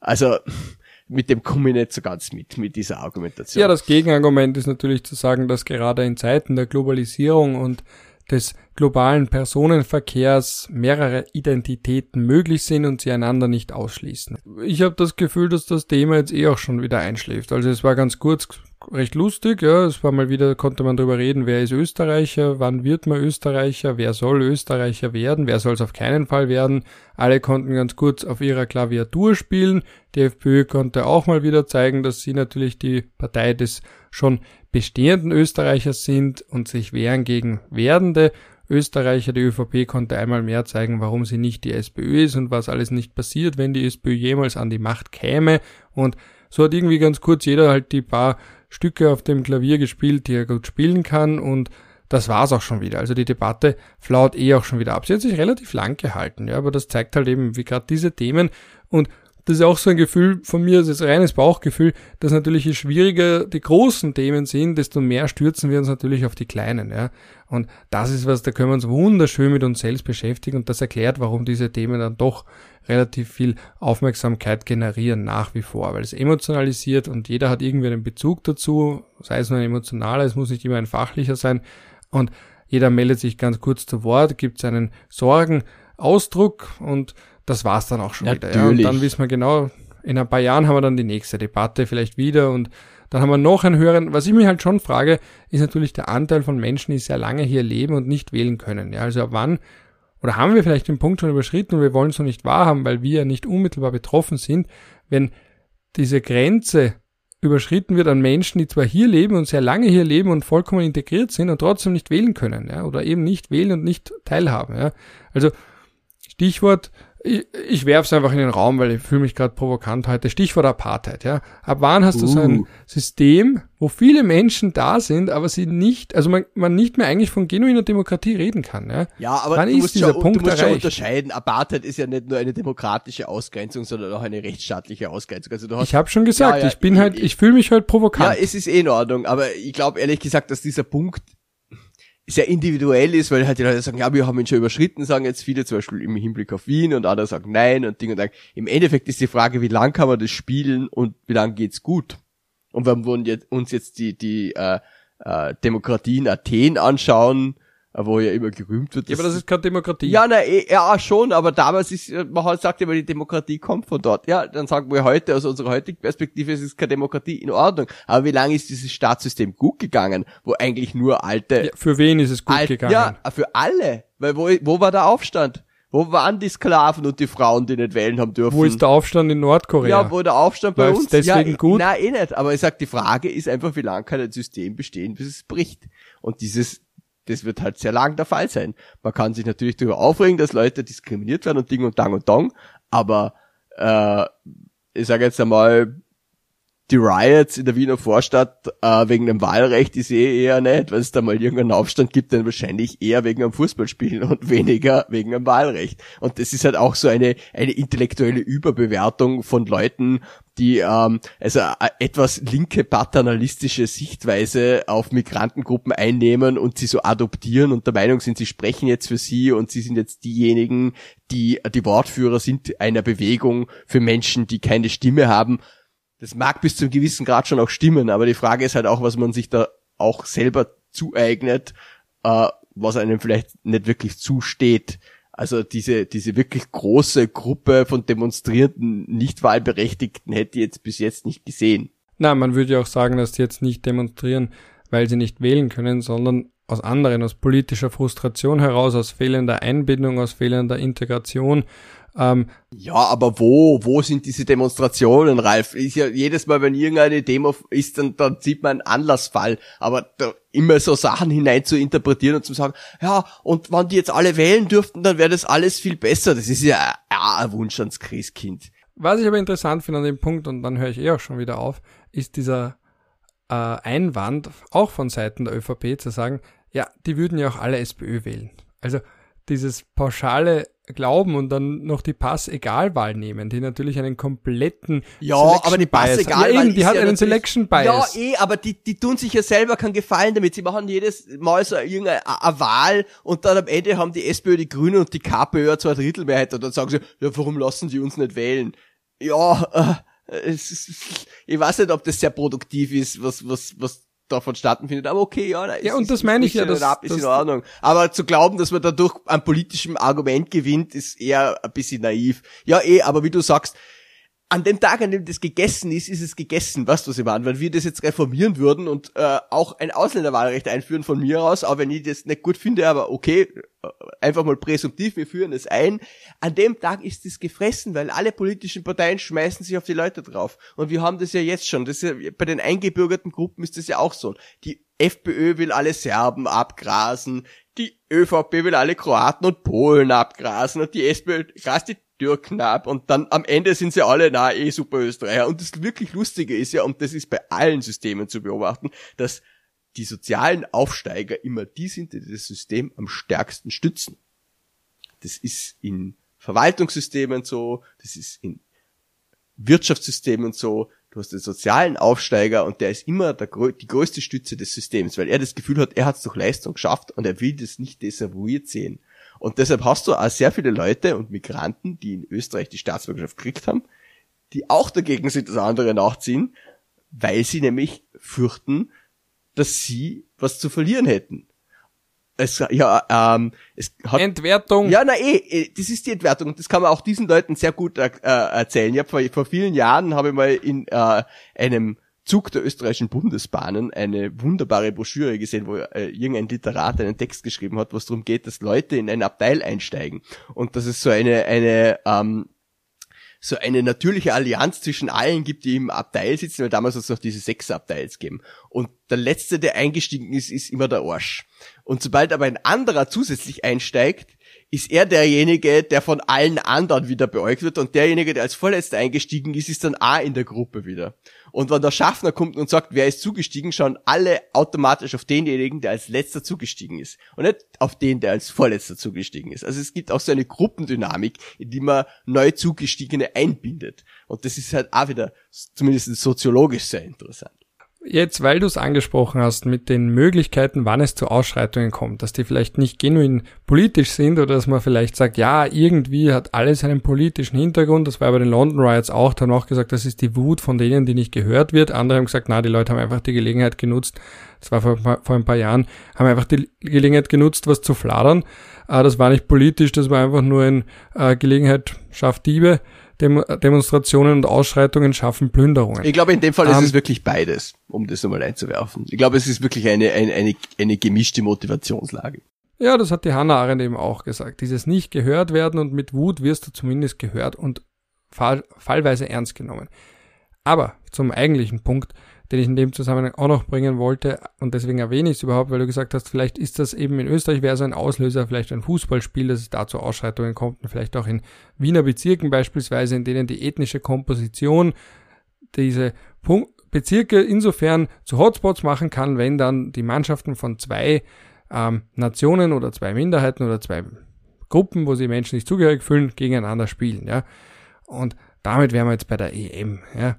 Also, mit dem komme ich nicht so ganz mit, mit dieser Argumentation. Ja, das Gegenargument ist natürlich zu sagen, dass gerade in Zeiten der Globalisierung und des globalen Personenverkehrs mehrere Identitäten möglich sind und sie einander nicht ausschließen. Ich habe das Gefühl, dass das Thema jetzt eh auch schon wieder einschläft. Also es war ganz kurz recht lustig, ja, es war mal wieder, konnte man darüber reden, wer ist Österreicher, wann wird man Österreicher, wer soll Österreicher werden, wer soll es auf keinen Fall werden. Alle konnten ganz kurz auf ihrer Klaviatur spielen. Die FPÖ konnte auch mal wieder zeigen, dass sie natürlich die Partei des schon bestehenden Österreichers sind und sich wehren gegen werdende Österreicher. Die ÖVP konnte einmal mehr zeigen, warum sie nicht die SPÖ ist und was alles nicht passiert, wenn die SPÖ jemals an die Macht käme. Und so hat irgendwie ganz kurz jeder halt die paar Stücke auf dem Klavier gespielt, die er gut spielen kann und das war's auch schon wieder. Also die Debatte flaut eh auch schon wieder ab. Sie hat sich relativ lang gehalten, ja, aber das zeigt halt eben, wie gerade diese Themen und das ist auch so ein Gefühl von mir, das ist reines Bauchgefühl, dass natürlich je schwieriger die großen Themen sind, desto mehr stürzen wir uns natürlich auf die kleinen. Ja? Und das ist was, da können wir uns wunderschön mit uns selbst beschäftigen und das erklärt, warum diese Themen dann doch relativ viel Aufmerksamkeit generieren nach wie vor, weil es emotionalisiert und jeder hat irgendwie einen Bezug dazu, sei es nur ein emotionaler, es muss nicht immer ein fachlicher sein und jeder meldet sich ganz kurz zu Wort, gibt seinen Sorgen Ausdruck und das war's dann auch schon Natürlich. wieder. Ja. Und dann wissen wir genau, in ein paar Jahren haben wir dann die nächste Debatte vielleicht wieder und dann haben wir noch einen höheren, was ich mich halt schon frage, ist natürlich der Anteil von Menschen, die sehr lange hier leben und nicht wählen können. Ja, also ab wann, oder haben wir vielleicht den Punkt schon überschritten und wir wollen es noch nicht wahrhaben, weil wir ja nicht unmittelbar betroffen sind, wenn diese Grenze überschritten wird an Menschen, die zwar hier leben und sehr lange hier leben und vollkommen integriert sind und trotzdem nicht wählen können, ja, oder eben nicht wählen und nicht teilhaben, ja. Also, Stichwort ich, ich werfe es einfach in den Raum, weil ich fühle mich gerade provokant heute. Stichwort Apartheid, ja. Ab wann hast du so ein uh. System, wo viele Menschen da sind, aber sie nicht, also man, man nicht mehr eigentlich von genuiner Demokratie reden kann, ja. Ja, aber wann du musst, schon, Punkt du musst schon unterscheiden. Apartheid ist ja nicht nur eine demokratische Ausgrenzung, sondern auch eine rechtsstaatliche Ausgrenzung. Also du hast, ich habe schon gesagt, ja, ja, ich bin ich, halt, ich fühle mich halt provokant. Ja, es ist eh in Ordnung, aber ich glaube ehrlich gesagt, dass dieser Punkt sehr individuell ist, weil halt die Leute sagen, ja, wir haben ihn schon überschritten, sagen jetzt viele, zum Beispiel im Hinblick auf Wien und andere sagen nein und Ding und Ding. Im Endeffekt ist die Frage, wie lang kann man das spielen und wie lang geht's gut? Und wenn wir uns jetzt die, die äh, äh, Demokratie in Athen anschauen, wo ja immer gerühmt wird. Ja, aber das ist keine Demokratie. Ja, na, eh, ja, schon, aber damals ist, man sagt immer, die Demokratie kommt von dort. Ja, dann sagen wir heute, aus unserer heutigen Perspektive, es ist keine Demokratie in Ordnung. Aber wie lange ist dieses Staatssystem gut gegangen, wo eigentlich nur alte... Ja, für wen ist es gut alt, gegangen? Ja, für alle. Weil wo, wo war der Aufstand? Wo waren die Sklaven und die Frauen, die nicht wählen haben dürfen? Wo ist der Aufstand in Nordkorea? Ja, wo der Aufstand bei uns? deswegen ja, gut? Nein, eh nicht. Aber ich sag, die Frage ist einfach, wie lange kann ein System bestehen, bis es bricht? Und dieses das wird halt sehr lang der Fall sein. Man kann sich natürlich darüber aufregen, dass Leute diskriminiert werden und Ding und Dang und Dong, aber äh, ich sage jetzt einmal, die Riots in der Wiener Vorstadt äh, wegen dem Wahlrecht ist eh eher nicht, wenn es da mal irgendeinen Aufstand gibt, dann wahrscheinlich eher wegen einem Fußballspielen und weniger wegen einem Wahlrecht. Und das ist halt auch so eine, eine intellektuelle Überbewertung von Leuten, die ähm, also äh, etwas linke paternalistische Sichtweise auf Migrantengruppen einnehmen und sie so adoptieren und der Meinung sind, sie sprechen jetzt für sie und sie sind jetzt diejenigen, die die Wortführer sind einer Bewegung für Menschen, die keine Stimme haben das mag bis zu einem gewissen Grad schon auch stimmen, aber die Frage ist halt auch, was man sich da auch selber zueignet, äh, was einem vielleicht nicht wirklich zusteht. Also diese, diese wirklich große Gruppe von demonstrierenden Nichtwahlberechtigten hätte ich jetzt bis jetzt nicht gesehen. Na, man würde ja auch sagen, dass die jetzt nicht demonstrieren, weil sie nicht wählen können, sondern aus anderen, aus politischer Frustration heraus, aus fehlender Einbindung, aus fehlender Integration, ähm, ja, aber wo, wo sind diese Demonstrationen, Ralf? Ist ja jedes Mal, wenn irgendeine Demo ist, dann, dann sieht man einen Anlassfall. Aber da immer so Sachen hinein zu interpretieren und zu sagen, ja, und wenn die jetzt alle wählen dürften, dann wäre das alles viel besser. Das ist ja, ja ein Wunsch ans Christkind. Was ich aber interessant finde an dem Punkt, und dann höre ich eh auch schon wieder auf, ist dieser äh, Einwand, auch von Seiten der ÖVP, zu sagen, ja, die würden ja auch alle SPÖ wählen. Also dieses pauschale glauben und dann noch die Pass-Egal-Wahl nehmen, die natürlich einen kompletten Ja, aber die Pass-Egal-Wahl ja, die hat ja einen Selection-Bias. Ja, eh, aber die, die tun sich ja selber keinen Gefallen damit. Sie machen jedes Mal so irgendeine eine Wahl und dann am Ende haben die SPÖ, die Grünen und die KPÖ zwei Drittelmehrheit und dann sagen sie, ja, warum lassen die uns nicht wählen? Ja, äh, es ist, ich weiß nicht, ob das sehr produktiv ist, was, was, was davon stattfindet. Aber okay, ja, da ja, und das meine ich ja, das, ab, ist das, in Ordnung. Aber zu glauben, dass man dadurch ein politischem Argument gewinnt, ist eher ein bisschen naiv. Ja, eh, aber wie du sagst, an dem Tag, an dem das gegessen ist, ist es gegessen, weißt du, was ich meine? Wenn wir das jetzt reformieren würden und äh, auch ein Ausländerwahlrecht einführen von mir aus, auch wenn ich das nicht gut finde, aber okay, äh, einfach mal präsumptiv, wir führen es ein. An dem Tag ist es gefressen, weil alle politischen Parteien schmeißen sich auf die Leute drauf. Und wir haben das ja jetzt schon. Das ja, bei den eingebürgerten Gruppen ist das ja auch so. Die FPÖ will alle Serben abgrasen, die ÖVP will alle Kroaten und Polen abgrasen und die SPÖ grast die Türken ab und dann am Ende sind sie alle, na, eh super Österreicher. Und das wirklich Lustige ist ja, und das ist bei allen Systemen zu beobachten, dass die sozialen Aufsteiger immer die sind, die das System am stärksten stützen. Das ist in Verwaltungssystemen so, das ist in Wirtschaftssystem und so, du hast den sozialen Aufsteiger und der ist immer der, die größte Stütze des Systems, weil er das Gefühl hat, er hat es durch Leistung geschafft und er will das nicht desavouiert sehen. Und deshalb hast du auch sehr viele Leute und Migranten, die in Österreich die Staatsbürgerschaft gekriegt haben, die auch dagegen sind, dass andere nachziehen, weil sie nämlich fürchten, dass sie was zu verlieren hätten. Es, ja, ähm, es hat, Entwertung. Ja, na eh, eh, das ist die Entwertung und das kann man auch diesen Leuten sehr gut äh, erzählen. Ich hab vor, vor vielen Jahren habe ich mal in äh, einem Zug der österreichischen Bundesbahnen eine wunderbare Broschüre gesehen, wo äh, irgendein Literat einen Text geschrieben hat, wo es darum geht, dass Leute in ein Abteil einsteigen und dass es so eine eine ähm, so eine natürliche Allianz zwischen allen gibt, die im Abteil sitzen, weil damals hat es noch diese sechs Abteils gegeben. Und der letzte, der eingestiegen ist, ist immer der Arsch. Und sobald aber ein anderer zusätzlich einsteigt, ist er derjenige, der von allen anderen wieder beäugt wird und derjenige, der als Vorletzter eingestiegen ist, ist dann A in der Gruppe wieder. Und wenn der Schaffner kommt und sagt, wer ist zugestiegen, schauen alle automatisch auf denjenigen, der als letzter zugestiegen ist. Und nicht auf den, der als vorletzter zugestiegen ist. Also es gibt auch so eine Gruppendynamik, in die man neu zugestiegene einbindet. Und das ist halt auch wieder zumindest soziologisch sehr interessant. Jetzt, weil du es angesprochen hast mit den Möglichkeiten, wann es zu Ausschreitungen kommt, dass die vielleicht nicht genuin politisch sind oder dass man vielleicht sagt, ja, irgendwie hat alles einen politischen Hintergrund. Das war bei den London Riots auch. dann auch gesagt, das ist die Wut von denen, die nicht gehört wird. Andere haben gesagt, na, die Leute haben einfach die Gelegenheit genutzt. Das war vor, vor ein paar Jahren, haben einfach die Gelegenheit genutzt, was zu fladern. Äh, das war nicht politisch, das war einfach nur ein äh, Gelegenheit schafft Diebe. Dem Demonstrationen und Ausschreitungen schaffen Plünderungen. Ich glaube, in dem Fall um, ist es ähm, wirklich beides, um das nochmal einzuwerfen. Ich glaube, es ist wirklich eine, eine, eine, eine gemischte Motivationslage. Ja, das hat die Hannah Arendt eben auch gesagt. Dieses nicht gehört werden und mit Wut wirst du zumindest gehört und fall, fallweise ernst genommen. Aber zum eigentlichen Punkt, den ich in dem Zusammenhang auch noch bringen wollte und deswegen erwähne ich es überhaupt, weil du gesagt hast, vielleicht ist das eben in Österreich wäre so ein Auslöser, vielleicht ein Fußballspiel, dass es da zu Ausschreitungen kommt und vielleicht auch in Wiener Bezirken beispielsweise, in denen die ethnische Komposition diese Punkt Bezirke insofern zu Hotspots machen kann, wenn dann die Mannschaften von zwei ähm, Nationen oder zwei Minderheiten oder zwei Gruppen, wo sie Menschen nicht zugehörig fühlen, gegeneinander spielen, ja. Und damit wären wir jetzt bei der EM, ja.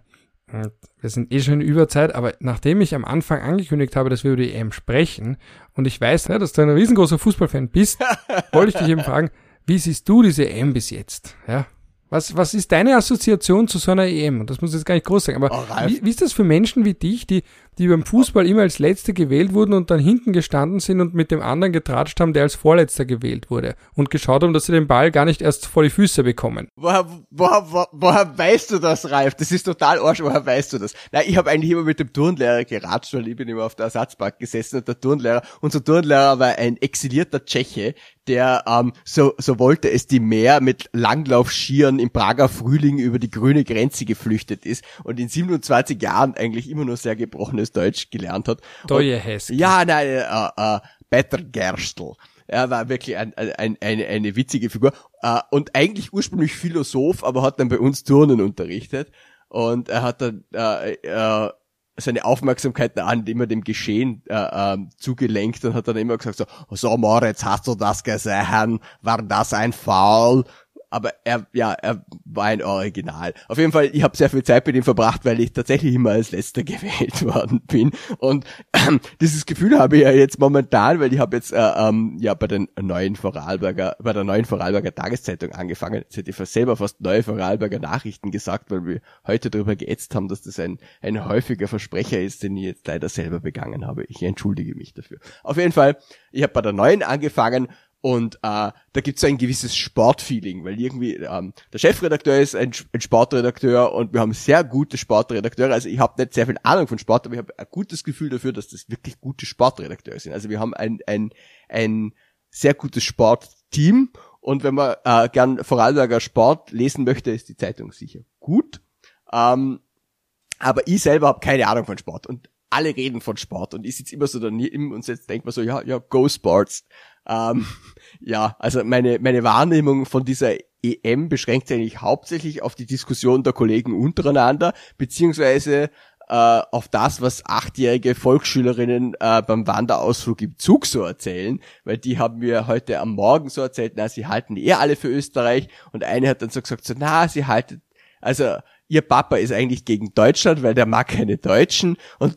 Wir sind eh schon in Überzeit, aber nachdem ich am Anfang angekündigt habe, dass wir über die EM sprechen und ich weiß, ja, dass du ein riesengroßer Fußballfan bist, wollte ich dich eben fragen, wie siehst du diese EM bis jetzt? Ja, was, was ist deine Assoziation zu so einer EM? Und das muss jetzt gar nicht groß sein, aber oh, wie, wie, ist das für Menschen wie dich, die, die beim Fußball immer als Letzte gewählt wurden und dann hinten gestanden sind und mit dem anderen getratscht haben, der als Vorletzter gewählt wurde und geschaut haben, dass sie den Ball gar nicht erst vor die Füße bekommen? Woher, woher, woher, woher weißt du das, Ralf? Das ist total arsch, woher weißt du das? Na, ich habe eigentlich immer mit dem Turnlehrer geratscht, weil ich bin immer auf der Ersatzbank gesessen und der Turnlehrer, unser Turnlehrer war ein exilierter Tscheche, der ähm, so, so wollte es die Meer mit Langlaufskiern im Prager Frühling über die grüne Grenze geflüchtet ist und in 27 Jahren eigentlich immer nur sehr gebrochenes Deutsch gelernt hat. Doje Hess. Ja, nein, äh, äh, Peter Gerstl. Er war wirklich ein, ein, eine, eine witzige Figur äh, und eigentlich ursprünglich Philosoph, aber hat dann bei uns Turnen unterrichtet und er hat dann äh, äh, seine Aufmerksamkeit an immer dem Geschehen äh, äh, zugelenkt und hat dann immer gesagt so, so Moritz, hast du das gesehen? War das ein Foul? Aber er, ja, er war ein Original. Auf jeden Fall, ich habe sehr viel Zeit mit ihm verbracht, weil ich tatsächlich immer als Letzter gewählt worden bin. Und ähm, dieses Gefühl habe ich ja jetzt momentan, weil ich habe jetzt äh, ähm, ja bei den neuen Vorarlberger, bei der neuen Vorarlberger Tageszeitung angefangen. Jetzt hätte ich selber fast neue Vorarlberger Nachrichten gesagt, weil wir heute darüber geätzt haben, dass das ein, ein häufiger Versprecher ist, den ich jetzt leider selber begangen habe. Ich entschuldige mich dafür. Auf jeden Fall, ich habe bei der neuen angefangen und äh, da gibt's so ein gewisses Sportfeeling, weil irgendwie ähm, der Chefredakteur ist ein, ein Sportredakteur und wir haben sehr gute Sportredakteure. Also ich habe nicht sehr viel Ahnung von Sport, aber ich habe ein gutes Gefühl dafür, dass das wirklich gute Sportredakteure sind. Also wir haben ein, ein, ein sehr gutes Sportteam und wenn man äh, gern Vorarlberger Sport lesen möchte, ist die Zeitung sicher gut. Ähm, aber ich selber habe keine Ahnung von Sport und alle reden von Sport und ich sitze immer so daneben und jetzt denkt man so, ja, ja, go Sports. Ähm, ja, also meine, meine Wahrnehmung von dieser EM beschränkt sich eigentlich hauptsächlich auf die Diskussion der Kollegen untereinander, beziehungsweise äh, auf das, was achtjährige Volksschülerinnen äh, beim Wanderausflug im Zug so erzählen, weil die haben mir heute am Morgen so erzählt, na, sie halten eh alle für Österreich und eine hat dann so gesagt, so, na, sie halten, also ihr Papa ist eigentlich gegen Deutschland, weil der mag keine Deutschen und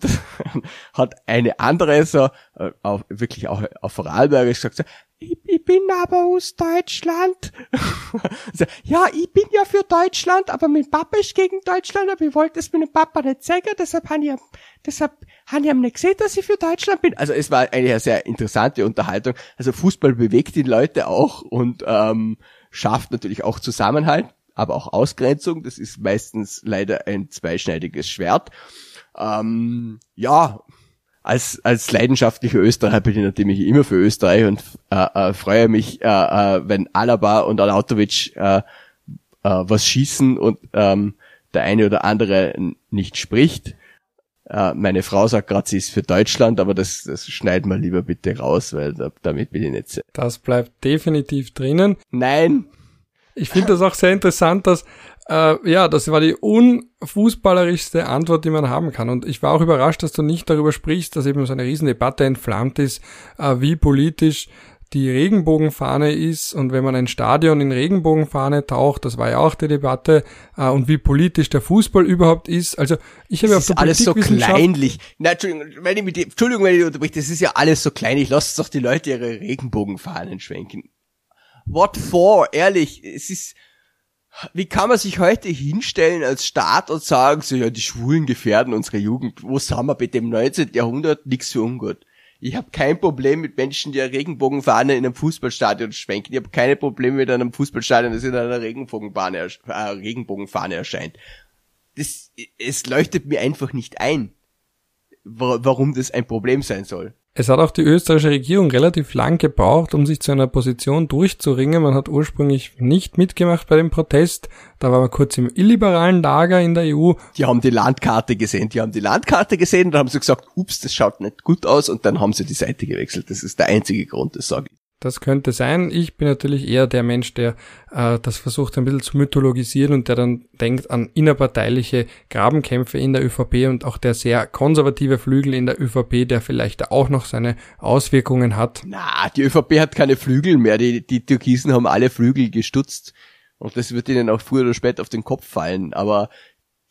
hat eine andere so, äh, auch, wirklich auch auf Vorarlbergisch gesagt, so, ich, ich bin aber aus Deutschland. so, ja, ich bin ja für Deutschland, aber mein Papa ist gegen Deutschland, aber ich wollte es meinem Papa nicht sagen, deshalb habe ich, deshalb habe ich ihm nicht gesehen, dass ich für Deutschland bin. Also es war eigentlich eine sehr interessante Unterhaltung. Also Fußball bewegt die Leute auch und ähm, schafft natürlich auch Zusammenhalt aber auch Ausgrenzung. Das ist meistens leider ein zweischneidiges Schwert. Ähm, ja, als, als leidenschaftlicher Österreicher bin ich natürlich immer für Österreich und äh, äh, freue mich, äh, äh, wenn Alaba und Alautovic äh, äh, was schießen und ähm, der eine oder andere nicht spricht. Äh, meine Frau sagt gerade, sie ist für Deutschland, aber das, das schneiden wir lieber bitte raus, weil da, damit bin ich nicht sehr. Das bleibt definitiv drinnen. Nein, ich finde das auch sehr interessant, dass äh, ja, das war die unfußballerischste Antwort, die man haben kann. Und ich war auch überrascht, dass du nicht darüber sprichst, dass eben so eine Riesendebatte entflammt ist, äh, wie politisch die Regenbogenfahne ist und wenn man ein Stadion in Regenbogenfahne taucht, das war ja auch die Debatte, äh, und wie politisch der Fußball überhaupt ist. Also ich habe das ist alles so kleinlich. Na, Entschuldigung, wenn ich mit die, Entschuldigung, wenn ich unterbreche, das ist ja alles so kleinlich. Lasst doch die Leute ihre Regenbogenfahnen schwenken. What for? Ehrlich, es ist, wie kann man sich heute hinstellen als Staat und sagen, so, ja, die Schwulen gefährden unsere Jugend. Wo sind wir bitte im 19. Jahrhundert? Nix für ungut. Ich habe kein Problem mit Menschen, die eine Regenbogenfahne in einem Fußballstadion schwenken. Ich habe keine Probleme mit einem Fußballstadion, das in einer Regenbogenfahne, äh, Regenbogenfahne erscheint. Das, es leuchtet mir einfach nicht ein, warum das ein Problem sein soll. Es hat auch die österreichische Regierung relativ lang gebraucht, um sich zu einer Position durchzuringen. Man hat ursprünglich nicht mitgemacht bei dem Protest. Da war man kurz im illiberalen Lager in der EU. Die haben die Landkarte gesehen. Die haben die Landkarte gesehen dann haben sie gesagt, ups, das schaut nicht gut aus und dann haben sie die Seite gewechselt. Das ist der einzige Grund, das sage ich. Das könnte sein. Ich bin natürlich eher der Mensch, der äh, das versucht ein bisschen zu mythologisieren und der dann denkt an innerparteiliche Grabenkämpfe in der ÖVP und auch der sehr konservative Flügel in der ÖVP, der vielleicht auch noch seine Auswirkungen hat. Na, die ÖVP hat keine Flügel mehr. Die, die Türkisen haben alle Flügel gestutzt. Und das wird ihnen auch früher oder später auf den Kopf fallen. Aber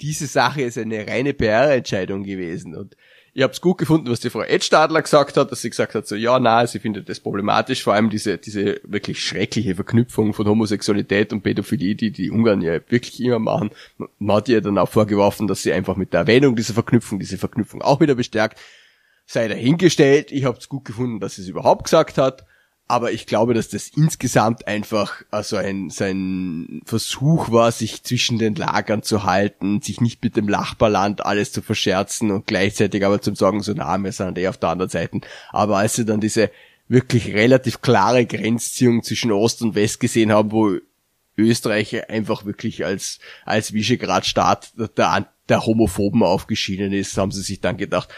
diese Sache ist eine reine PR-Entscheidung gewesen. Und ich habe es gut gefunden, was die Frau Edstadler gesagt hat, dass sie gesagt hat, so ja, na, sie findet das problematisch, vor allem diese, diese wirklich schreckliche Verknüpfung von Homosexualität und Pädophilie, die die Ungarn ja wirklich immer machen. Man hat ihr dann auch vorgeworfen, dass sie einfach mit der Erwähnung dieser Verknüpfung, diese Verknüpfung auch wieder bestärkt. Sei dahingestellt, ich habe es gut gefunden, dass sie es überhaupt gesagt hat. Aber ich glaube, dass das insgesamt einfach also ein, so ein Versuch war, sich zwischen den Lagern zu halten, sich nicht mit dem Nachbarland alles zu verscherzen und gleichzeitig aber zum sagen, so na, wir sind eh auf der anderen Seite. Aber als sie dann diese wirklich relativ klare Grenzziehung zwischen Ost und West gesehen haben, wo Österreich einfach wirklich als, als Visegrad-Staat der, der Homophoben aufgeschienen ist, haben sie sich dann gedacht,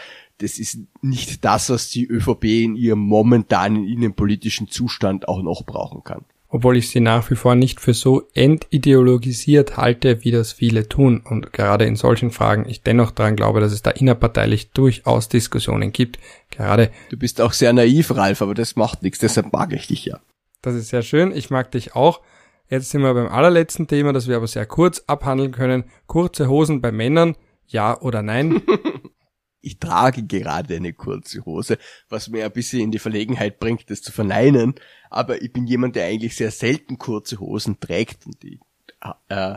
das ist nicht das, was die ÖVP in ihrem momentanen innenpolitischen Zustand auch noch brauchen kann. Obwohl ich sie nach wie vor nicht für so entideologisiert halte, wie das viele tun. Und gerade in solchen Fragen ich dennoch daran glaube, dass es da innerparteilich durchaus Diskussionen gibt. Gerade. Du bist auch sehr naiv, Ralf, aber das macht nichts, deshalb mag ich dich ja. Das ist sehr schön. Ich mag dich auch. Jetzt sind wir beim allerletzten Thema, das wir aber sehr kurz abhandeln können. Kurze Hosen bei Männern. Ja oder nein? ich trage gerade eine kurze Hose, was mir ein bisschen in die Verlegenheit bringt, das zu verneinen. Aber ich bin jemand, der eigentlich sehr selten kurze Hosen trägt und ich, äh,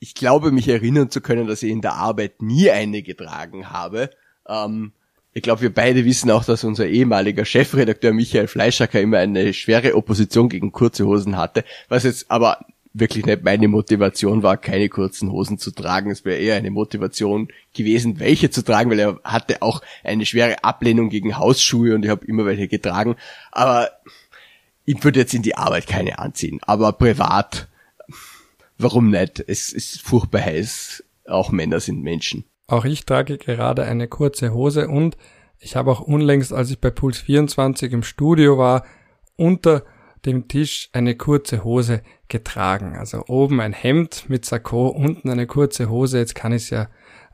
ich glaube, mich erinnern zu können, dass ich in der Arbeit nie eine getragen habe. Ähm, ich glaube, wir beide wissen auch, dass unser ehemaliger Chefredakteur Michael Fleischacker immer eine schwere Opposition gegen kurze Hosen hatte, was jetzt aber wirklich nicht meine Motivation war, keine kurzen Hosen zu tragen. Es wäre eher eine Motivation gewesen, welche zu tragen, weil er hatte auch eine schwere Ablehnung gegen Hausschuhe und ich habe immer welche getragen. Aber ich würde jetzt in die Arbeit keine anziehen. Aber privat, warum nicht? Es ist furchtbar heiß. Auch Männer sind Menschen. Auch ich trage gerade eine kurze Hose und ich habe auch unlängst, als ich bei Puls 24 im Studio war, unter dem Tisch eine kurze Hose getragen. Also oben ein Hemd mit Sakko, unten eine kurze Hose. Jetzt kann ich es ja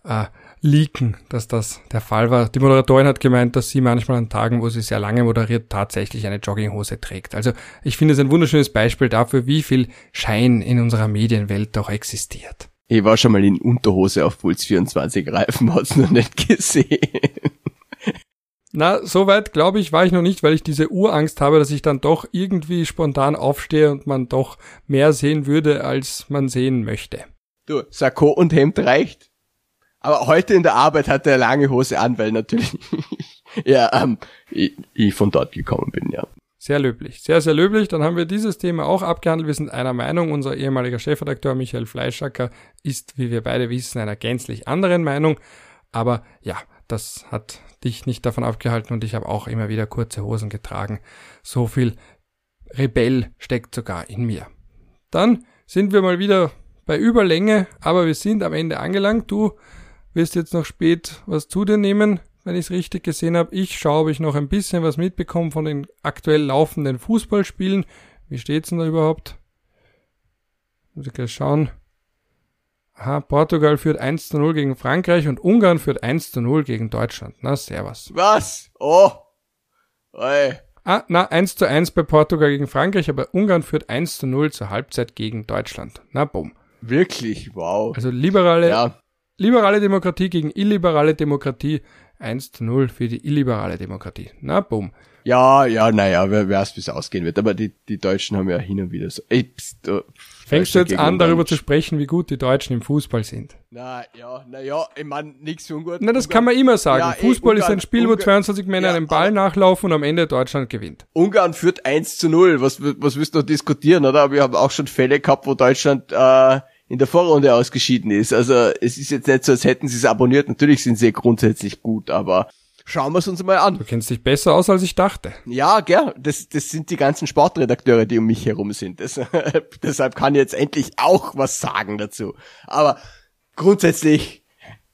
äh, leaken, dass das der Fall war. Die Moderatorin hat gemeint, dass sie manchmal an Tagen, wo sie sehr lange moderiert, tatsächlich eine Jogginghose trägt. Also ich finde es ein wunderschönes Beispiel dafür, wie viel Schein in unserer Medienwelt doch existiert. Ich war schon mal in Unterhose auf Puls 24 Reifen, hat's noch nicht gesehen. Na, soweit glaube ich, war ich noch nicht, weil ich diese Urangst habe, dass ich dann doch irgendwie spontan aufstehe und man doch mehr sehen würde, als man sehen möchte. Du, Sakko und Hemd reicht. Aber heute in der Arbeit hat er lange Hose an, weil natürlich ja, ähm, ich, ich von dort gekommen bin, ja. Sehr löblich, sehr, sehr löblich. Dann haben wir dieses Thema auch abgehandelt. Wir sind einer Meinung. Unser ehemaliger Chefredakteur Michael Fleischacker ist, wie wir beide wissen, einer gänzlich anderen Meinung. Aber ja, das hat dich nicht davon abgehalten und ich habe auch immer wieder kurze Hosen getragen. So viel Rebell steckt sogar in mir. Dann sind wir mal wieder bei Überlänge, aber wir sind am Ende angelangt. Du wirst jetzt noch spät was zu dir nehmen, wenn ich es richtig gesehen habe. Ich schaue, ob ich noch ein bisschen was mitbekomme von den aktuell laufenden Fußballspielen. Wie steht's denn da überhaupt? Muss ich gleich schauen. Aha, Portugal führt 1 zu 0 gegen Frankreich und Ungarn führt 1 zu 0 gegen Deutschland. Na, servus. Was? Oh. Oi. Ah, na, 1 zu 1 bei Portugal gegen Frankreich, aber Ungarn führt 1 zu 0 zur Halbzeit gegen Deutschland. Na, bumm. Wirklich? Wow. Also liberale, Ja. liberale Demokratie gegen illiberale Demokratie. 1 zu 0 für die illiberale Demokratie. Na, bumm. Ja, ja, naja, wer weiß, wie es ausgehen wird. Aber die, die Deutschen haben ja hin und wieder so. Ey, pst, oh, Fängst du jetzt an, darüber zu sprechen, wie gut die Deutschen im Fußball sind? Na ja, na ja, ich mein, nix für ungut. Na, das kann man immer sagen. Ja, eh, Fußball ist Ungarn- ein Spiel, wo Ungarn- 22 Männer Ja, einem Ball aber- nachlaufen und am Ende Deutschland gewinnt. Ungarn führt 1 zu 0. Was, was willst du noch diskutieren, oder? Wir haben auch schon Fälle gehabt, wo Deutschland äh, in der Vorrunde ausgeschieden ist. Also es ist jetzt nicht so, als hätten sie es abonniert. Natürlich sind sie grundsätzlich gut, aber schauen wir es uns mal an. Du kennst dich besser aus, als ich dachte. Ja, gell, das, das sind die ganzen Sportredakteure, die um mich herum sind. Das, deshalb kann ich jetzt endlich auch was sagen dazu. Aber grundsätzlich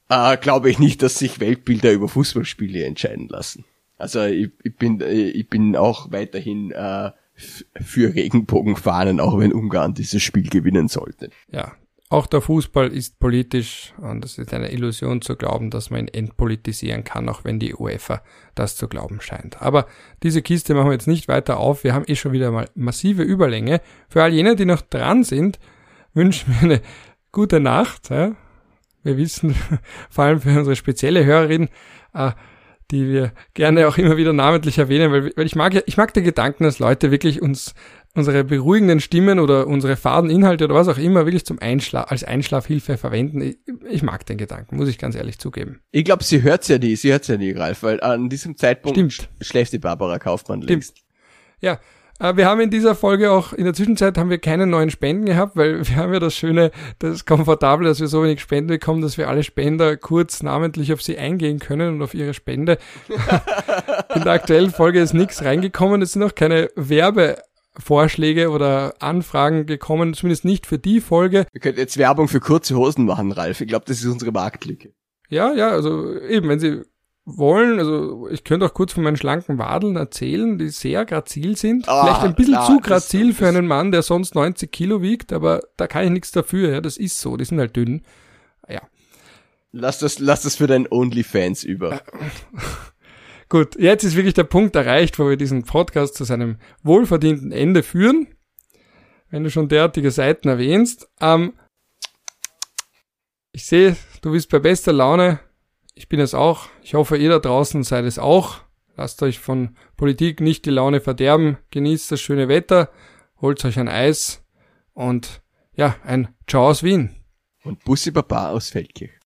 äh, glaube ich nicht, dass sich Weltbilder über Fußballspiele entscheiden lassen. Also ich, ich bin ich bin auch weiterhin äh, für Regenbogenfahnen, auch wenn Ungarn dieses Spiel gewinnen sollte. Ja, auch der Fußball ist politisch und es ist eine Illusion zu glauben, dass man ihn entpolitisieren kann, auch wenn die UEFA das zu glauben scheint. Aber diese Kiste machen wir jetzt nicht weiter auf. Wir haben eh schon wieder mal massive Überlänge. Für all jene, die noch dran sind, wünschen wir eine gute Nacht. Wir wissen, vor allem für unsere spezielle Hörerin, äh, die wir gerne auch immer wieder namentlich erwähnen, weil, ich mag ich mag den Gedanken, dass Leute wirklich uns unsere beruhigenden Stimmen oder unsere faden Inhalte oder was auch immer wirklich zum Einschla als Einschlafhilfe verwenden. Ich, ich mag den Gedanken, muss ich ganz ehrlich zugeben. Ich glaube, sie hört's ja nie, sie hört's ja nie, Ralf, weil an diesem Zeitpunkt Stimmt. sch- schläft die Barbara Kaufmann längst. Ja, äh, wir haben in dieser Folge auch, in der Zwischenzeit haben wir keine neuen Spenden gehabt, weil wir haben ja das Schöne, das Komfortable, dass wir so wenig Spenden bekommen, dass wir alle Spender kurz namentlich auf sie eingehen können und auf ihre Spende. in der aktuellen Folge ist nichts reingekommen, es sind auch keine Werbevorschläge oder Anfragen gekommen, zumindest nicht für die Folge. Wir könnten jetzt Werbung für kurze Hosen machen, Ralf. Ich glaube, das ist unsere Marktlücke. Ja, ja, also eben, wenn Sie wollen, also ich könnte auch kurz von meinen schlanken Wadeln erzählen, die sehr grazil sind. Ah, Vielleicht ein bisschen na, zu das- grazil für das- einen Mann, der sonst 90 Kilo wiegt, aber da kann ich nichts dafür, ja, das ist so, die sind halt dünn. Ja, Lass das, lass das für deinen OnlyFans über. gut, jetzt ist wirklich der Punkt erreicht, wo wir diesen Podcast zu seinem wohlverdienten Ende führen. Wenn du schon derartige Seiten erwähnst. Ähm, ich sehe, du bist bei bester Laune. Ich bin es auch. Ich hoffe, ihr da draußen seid es auch. Lasst euch von Politik nicht die Laune verderben. Genießt das schöne Wetter. Holt euch ein Eis. Und ja, ein Ciao aus Wien. Und Bussi Baba aus Feldkirch.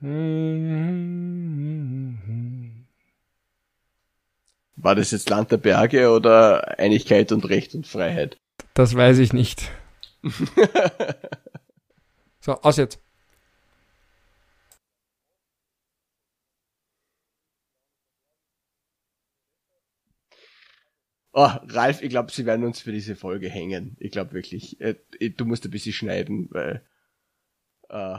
War das jetzt Land der Berge oder Einigkeit und Recht und Freiheit? Das weiß ich nicht. So, aus jetzt. Oh, Ralf, ich glaube, sie werden uns für diese Folge hängen. Ich glaube wirklich. Äh, Du musst ein bisschen schneiden, weil äh,